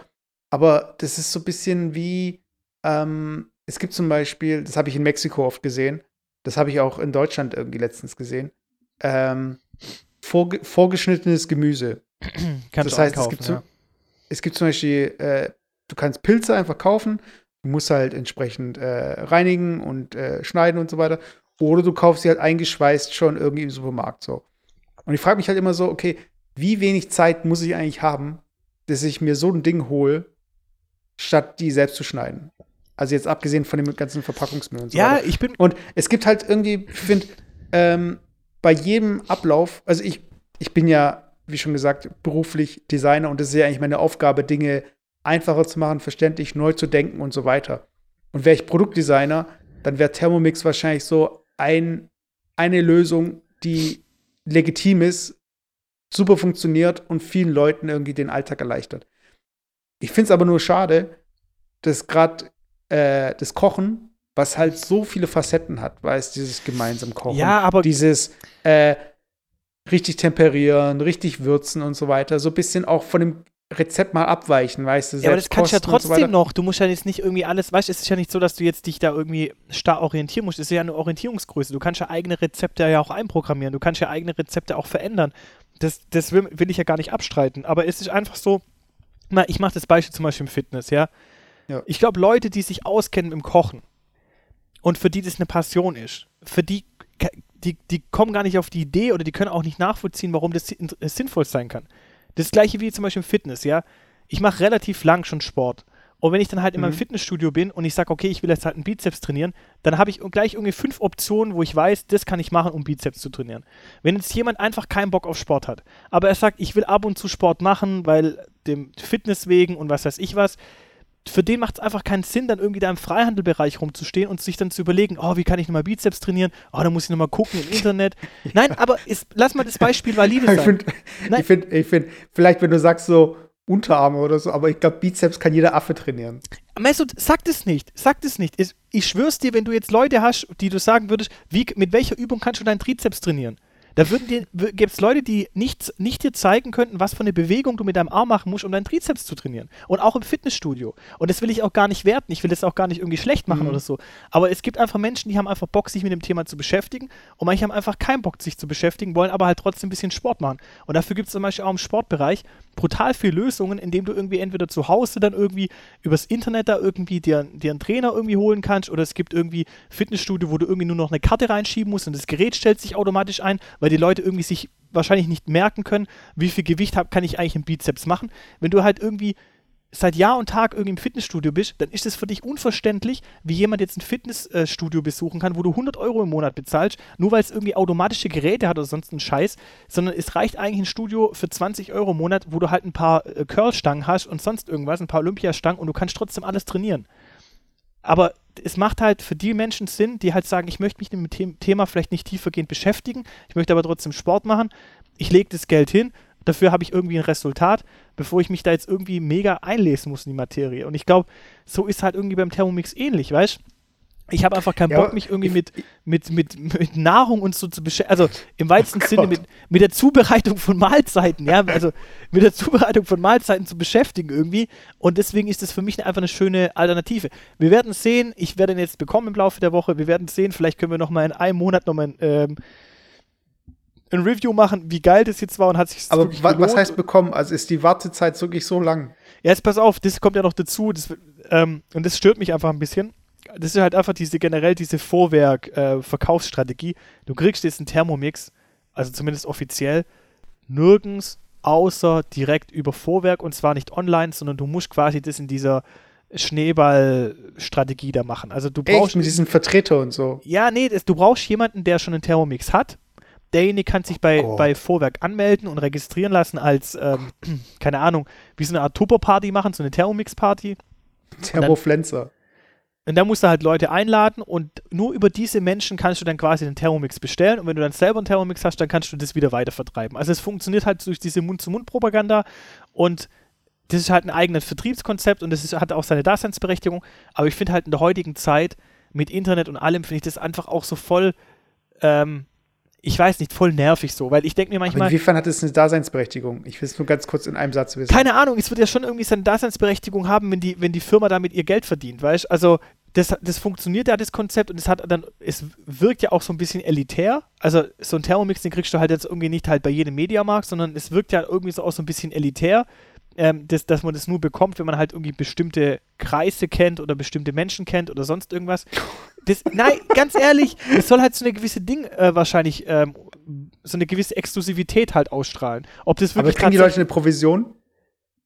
Aber das ist so ein bisschen wie, ähm, es gibt zum Beispiel, das habe ich in Mexiko oft gesehen, das habe ich auch in Deutschland irgendwie letztens gesehen, ähm, vorge vorgeschnittenes Gemüse. <clears throat> Kannst das heißt, es gibt, ja. es gibt zum Beispiel, äh, du kannst Pilze einfach kaufen, du musst halt entsprechend äh, reinigen und äh, schneiden und so weiter. Oder du kaufst sie halt eingeschweißt schon irgendwie im Supermarkt so. Und ich frage mich halt immer so, okay, wie wenig Zeit muss ich eigentlich haben, dass ich mir so ein Ding hole, statt die selbst zu schneiden? Also jetzt abgesehen von dem ganzen Verpackungsmüll und so Ja, weiter. ich bin. Und es gibt halt irgendwie, ich finde, ähm, bei jedem Ablauf, also ich, ich bin ja, wie schon gesagt, beruflich Designer und es ist ja eigentlich meine Aufgabe, Dinge einfacher zu machen, verständlich, neu zu denken und so weiter. Und wäre ich Produktdesigner, dann wäre Thermomix wahrscheinlich so ein, eine Lösung, die legitim ist, super funktioniert und vielen Leuten irgendwie den Alltag erleichtert. Ich finde es aber nur schade, dass gerade äh, das Kochen, was halt so viele Facetten hat, weil es dieses gemeinsam Kochen, ja, aber dieses äh, richtig temperieren, richtig würzen und so weiter, so ein bisschen auch von dem Rezept mal abweichen, weißt du? Ja, aber das kannst du ja trotzdem so noch. Du musst ja jetzt nicht irgendwie alles, weißt du, es ist ja nicht so, dass du jetzt dich da irgendwie starr orientieren musst. Es ist ja eine Orientierungsgröße. Du kannst ja eigene Rezepte ja auch einprogrammieren. Du kannst ja eigene Rezepte auch verändern. Das, das will, will ich ja gar nicht abstreiten. Aber es ist einfach so, na, ich mache das Beispiel zum Beispiel im Fitness, ja. Ja. Ich glaube, Leute, die sich auskennen im Kochen und für die das eine Passion ist, für die, die, die kommen gar nicht auf die Idee oder die können auch nicht nachvollziehen, warum das sinnvoll sein kann. Das gleiche wie zum Beispiel im Fitness, ja. Ich mache relativ lang schon Sport. Und wenn ich dann halt in meinem mhm. Fitnessstudio bin und ich sage, okay, ich will jetzt halt einen Bizeps trainieren, dann habe ich gleich irgendwie fünf Optionen, wo ich weiß, das kann ich machen, um Bizeps zu trainieren. Wenn jetzt jemand einfach keinen Bock auf Sport hat, aber er sagt, ich will ab und zu Sport machen, weil dem Fitness wegen und was weiß ich was, für den macht es einfach keinen Sinn, dann irgendwie da im Freihandelbereich rumzustehen und sich dann zu überlegen, oh, wie kann ich nochmal Bizeps trainieren? Oh, da muss ich nochmal gucken im Internet. <laughs> Nein, aber ist, lass mal das Beispiel valide sein. Ich finde, ich finde, find, vielleicht, wenn du sagst so, Unterarme oder so, aber ich glaube, Bizeps kann jeder Affe trainieren. Mesut, sag das nicht, sag das nicht. Ich schwör's dir, wenn du jetzt Leute hast, die du sagen würdest, wie, mit welcher Übung kannst du deinen Trizeps trainieren? Da gibt es Leute, die nicht, nicht dir zeigen könnten, was für eine Bewegung du mit deinem Arm machen musst, um deinen Trizeps zu trainieren. Und auch im Fitnessstudio. Und das will ich auch gar nicht werten. Ich will das auch gar nicht irgendwie schlecht machen mhm. oder so. Aber es gibt einfach Menschen, die haben einfach Bock, sich mit dem Thema zu beschäftigen. Und manche haben einfach keinen Bock, sich zu beschäftigen, wollen aber halt trotzdem ein bisschen Sport machen. Und dafür gibt es zum Beispiel auch im Sportbereich brutal viele Lösungen, indem du irgendwie entweder zu Hause dann irgendwie übers Internet da irgendwie dir, dir einen Trainer irgendwie holen kannst oder es gibt irgendwie Fitnessstudio, wo du irgendwie nur noch eine Karte reinschieben musst und das Gerät stellt sich automatisch ein, weil die Leute irgendwie sich wahrscheinlich nicht merken können, wie viel Gewicht hab, kann ich eigentlich im Bizeps machen. Wenn du halt irgendwie seit Jahr und Tag irgendwie im Fitnessstudio bist, dann ist es für dich unverständlich, wie jemand jetzt ein Fitnessstudio besuchen kann, wo du 100 Euro im Monat bezahlst, nur weil es irgendwie automatische Geräte hat oder sonst einen Scheiß, sondern es reicht eigentlich ein Studio für 20 Euro im Monat, wo du halt ein paar äh, Curlstangen hast und sonst irgendwas, ein paar Olympiastangen und du kannst trotzdem alles trainieren. Aber es macht halt für die Menschen Sinn, die halt sagen, ich möchte mich mit dem Thema vielleicht nicht tiefergehend beschäftigen, ich möchte aber trotzdem Sport machen, ich lege das Geld hin, dafür habe ich irgendwie ein Resultat, bevor ich mich da jetzt irgendwie mega einlesen muss in die Materie. Und ich glaube, so ist halt irgendwie beim Thermomix ähnlich, weißt du? Ich habe einfach keinen ja, Bock, mich irgendwie mit, mit, mit, mit Nahrung und so zu beschäftigen. Also im weitesten oh Sinne mit, mit der Zubereitung von Mahlzeiten, ja. Also mit der Zubereitung von Mahlzeiten zu beschäftigen irgendwie. Und deswegen ist das für mich einfach eine schöne Alternative. Wir werden sehen, ich werde ihn jetzt bekommen im Laufe der Woche. Wir werden sehen, vielleicht können wir noch mal in einem Monat noch mal ähm, ein Review machen, wie geil das jetzt war und hat sich Aber wa was heißt bekommen? Also ist die Wartezeit wirklich so lang? Ja, jetzt pass auf, das kommt ja noch dazu. Das, ähm, und das stört mich einfach ein bisschen das ist halt einfach diese generell diese Vorwerk-Verkaufsstrategie. Äh, du kriegst jetzt einen Thermomix, also zumindest offiziell, nirgends außer direkt über Vorwerk und zwar nicht online, sondern du musst quasi das in dieser Schneeball-Strategie da machen. Also du brauchst. Echt, mit diesen Vertreter und so. Ja, nee, das, du brauchst jemanden, der schon einen Thermomix hat. Derjenige kann sich bei, oh bei Vorwerk anmelden und registrieren lassen als, ähm, <clears throat> keine Ahnung, wie so eine Art Tupper-Party machen, so eine Thermomix-Party. Thermoflenzer. Und da musst du halt Leute einladen und nur über diese Menschen kannst du dann quasi den Thermomix bestellen. Und wenn du dann selber einen Thermomix hast, dann kannst du das wieder weiter vertreiben. Also es funktioniert halt durch diese Mund-zu-Mund-Propaganda und das ist halt ein eigenes Vertriebskonzept und das ist, hat auch seine Daseinsberechtigung. Aber ich finde halt in der heutigen Zeit mit Internet und allem, finde ich das einfach auch so voll, ähm, ich weiß nicht, voll nervig so, weil ich denke mir manchmal. Aber inwiefern hat es eine Daseinsberechtigung? Ich will es nur ganz kurz in einem Satz wissen. Keine Ahnung, es wird ja schon irgendwie seine Daseinsberechtigung haben, wenn die, wenn die Firma damit ihr Geld verdient, weißt du? Also, das, das funktioniert ja, das Konzept, und es hat dann, es wirkt ja auch so ein bisschen elitär. Also, so ein Thermomix, den kriegst du halt jetzt irgendwie nicht halt bei jedem Mediamarkt, sondern es wirkt ja irgendwie so auch so ein bisschen elitär, ähm, das, dass man das nur bekommt, wenn man halt irgendwie bestimmte Kreise kennt oder bestimmte Menschen kennt oder sonst irgendwas. Das, nein, ganz ehrlich, es soll halt so eine gewisse Ding äh, wahrscheinlich, ähm, so eine gewisse Exklusivität halt ausstrahlen. Ob das wirklich Aber kriegen die Leute eine Provision?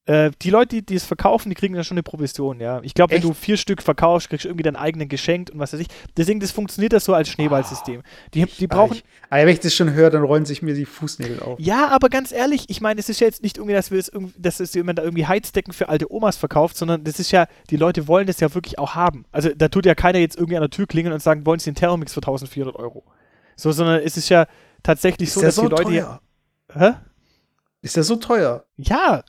Äh, die Leute, die, die es verkaufen, die kriegen dann schon eine Provision, ja. Ich glaube, wenn du vier Stück verkaufst, kriegst du irgendwie deinen eigenen geschenkt und was weiß ich. Deswegen, das funktioniert das so als Schneeballsystem. Die, die brauchen. Ich, aber wenn ich das schon höre, dann rollen sich mir die Fußnägel auf. Ja, aber ganz ehrlich, ich meine, es ist ja jetzt nicht irgendwie, dass wir es irgendwie, dass es jemand da irgendwie Heizdecken für alte Omas verkauft, sondern das ist ja, die Leute wollen das ja wirklich auch haben. Also da tut ja keiner jetzt irgendwie an der Tür klingeln und sagen, wollen sie den Thermomix für 1400 Euro. So, sondern es ist ja tatsächlich ist so, dass so die Leute. Teuer? Hä? Ist der so teuer? Ja,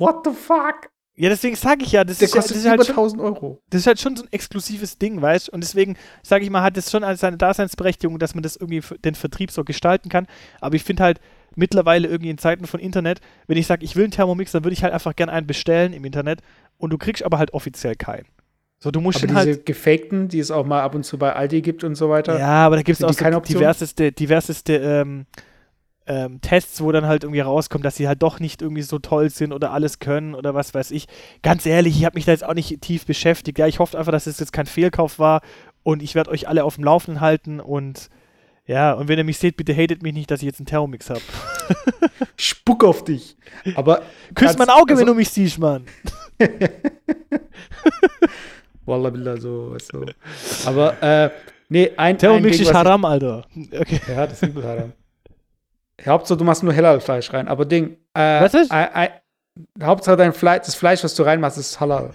What the fuck? Ja, deswegen sage ich ja, das, Der ist, kostet ja, das ist halt schon, 1000 Euro. Das ist halt schon so ein exklusives Ding, weißt du? Und deswegen sage ich mal, hat es schon als seine Daseinsberechtigung, dass man das irgendwie den Vertrieb so gestalten kann. Aber ich finde halt mittlerweile irgendwie in Zeiten von Internet, wenn ich sage, ich will einen Thermomix, dann würde ich halt einfach gerne einen bestellen im Internet und du kriegst aber halt offiziell keinen. So, du musst aber diese halt gefakten, die es auch mal ab und zu bei Aldi gibt und so weiter. Ja, aber da gibt es auch so diverseste, diverseste ähm, ähm, Tests, wo dann halt irgendwie rauskommt, dass sie halt doch nicht irgendwie so toll sind oder alles können oder was weiß ich. Ganz ehrlich, ich habe mich da jetzt auch nicht tief beschäftigt. Ja, ich hoffe einfach, dass es jetzt kein Fehlkauf war und ich werde euch alle auf dem Laufenden halten und ja, und wenn ihr mich seht, bitte hatet mich nicht, dass ich jetzt einen Thermomix habe. <laughs> Spuck auf dich. Aber Küss mein Auge, also, wenn du mich siehst, Mann. <laughs> Wallah billah, so, so. Aber, äh, nee, ein Thermomix ein ist Haram, Alter. Okay. Ja, das ist übel Haram. Hauptsache, du machst nur Halal-Fleisch rein. Aber Ding, äh, Was ist? Äh, äh, Hauptsache, dein Fleisch, das Fleisch, was du reinmachst, ist Halal.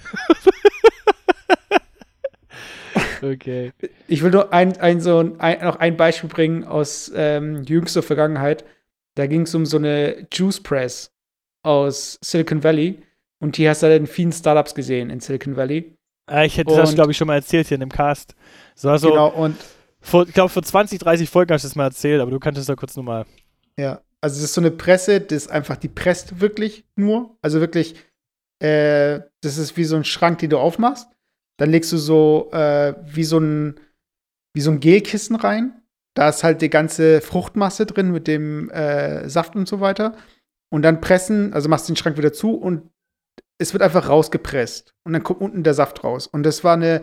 <laughs> okay. Ich will nur ein, ein, so ein, noch ein Beispiel bringen aus ähm, jüngster Vergangenheit. Da ging es um so eine Juice Press aus Silicon Valley. Und die hast du in vielen Startups gesehen in Silicon Valley. Ah, ich hätte und, das, glaube ich, schon mal erzählt hier in dem Cast. So, also, genau, und vor, ich glaube, vor 20, 30 Folgen hast du es mal erzählt, aber du kannst es da kurz nochmal. Ja, also das ist so eine Presse, das ist einfach, die presst wirklich nur. Also wirklich, äh, das ist wie so ein Schrank, den du aufmachst. Dann legst du so äh, wie so ein wie so ein Gelkissen rein. Da ist halt die ganze Fruchtmasse drin mit dem äh, Saft und so weiter. Und dann pressen, also machst du den Schrank wieder zu und es wird einfach rausgepresst. Und dann kommt unten der Saft raus. Und das war eine,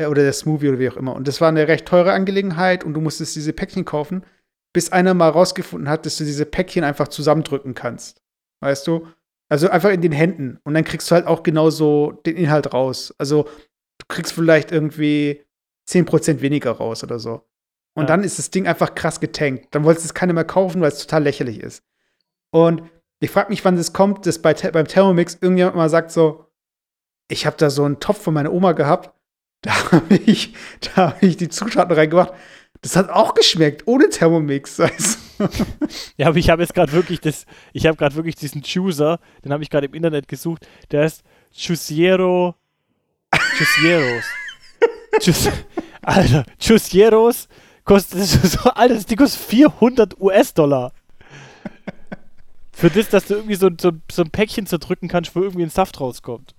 äh, oder der Smoothie oder wie auch immer. Und das war eine recht teure Angelegenheit und du musstest diese Päckchen kaufen, bis einer mal rausgefunden hat, dass du diese Päckchen einfach zusammendrücken kannst. Weißt du? Also einfach in den Händen. Und dann kriegst du halt auch genauso den Inhalt raus. Also du kriegst vielleicht irgendwie 10% weniger raus oder so. Und ja. dann ist das Ding einfach krass getankt. Dann wolltest du es keiner mehr kaufen, weil es total lächerlich ist. Und ich frage mich, wann das kommt, dass bei, beim Thermomix irgendjemand mal sagt so, ich habe da so einen Topf von meiner Oma gehabt, <laughs> da habe ich, hab ich die Zutaten reingemacht. Das hat auch geschmeckt, ohne Thermomix. <laughs> ja, aber ich habe jetzt gerade wirklich das, ich habe gerade wirklich diesen Chooser, den habe ich gerade im Internet gesucht, der heißt Chusiero Chusieros. Chus, Alter, Chusieros kostet so, Alter, das Ding kostet 400 US-Dollar. Für das, dass du irgendwie so, so, so ein Päckchen zerdrücken kannst, wo irgendwie ein Saft rauskommt.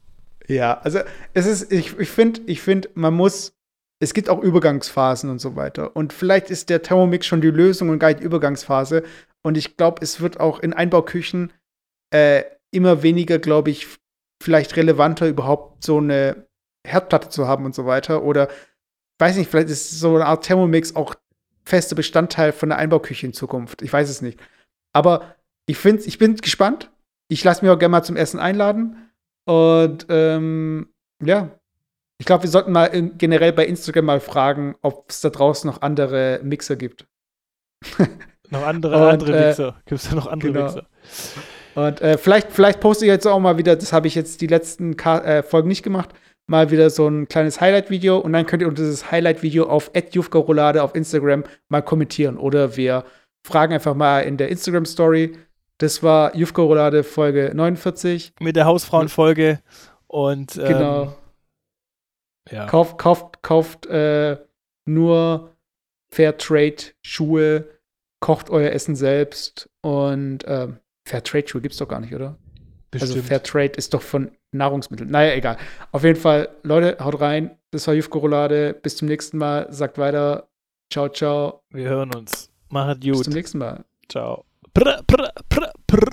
Ja, also es ist, ich, ich finde, ich find, man muss, es gibt auch Übergangsphasen und so weiter. Und vielleicht ist der Thermomix schon die Lösung und gar nicht Übergangsphase. Und ich glaube, es wird auch in Einbauküchen äh, immer weniger, glaube ich, vielleicht relevanter, überhaupt so eine Herdplatte zu haben und so weiter. Oder weiß nicht, vielleicht ist so eine Art Thermomix auch fester Bestandteil von der Einbauküche in Zukunft. Ich weiß es nicht. Aber ich, find's, ich bin gespannt. Ich lasse mich auch gerne mal zum Essen einladen. Und ähm, ja, ich glaube, wir sollten mal in, generell bei Instagram mal fragen, ob es da draußen noch andere Mixer gibt. <laughs> noch andere, und, andere äh, Mixer. Gibt es da noch andere genau. Mixer? Und äh, vielleicht, vielleicht poste ich jetzt auch mal wieder, das habe ich jetzt die letzten Ka äh, Folgen nicht gemacht, mal wieder so ein kleines Highlight-Video und dann könnt ihr unter dieses Highlight-Video auf Roulade auf Instagram mal kommentieren. Oder wir fragen einfach mal in der Instagram-Story. Das war Jufka Roulade Folge 49. Mit der Hausfrauenfolge und ähm, genau. Ja. Kauft, kauft, kauft äh, nur Fairtrade-Schuhe, kocht euer Essen selbst und ähm, Fairtrade-Schuhe gibt es doch gar nicht, oder? Also Bestimmt. Also Fairtrade ist doch von Nahrungsmitteln. Naja, egal. Auf jeden Fall, Leute, haut rein. Das war Jufko Roulade. Bis zum nächsten Mal. Sagt weiter. Ciao, ciao. Wir hören uns. Macht gut. Bis zum nächsten Mal. Ciao. Prr, prr, prr, prr,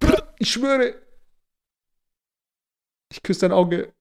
prr. Ich schwöre. Ich küsse dein Auge.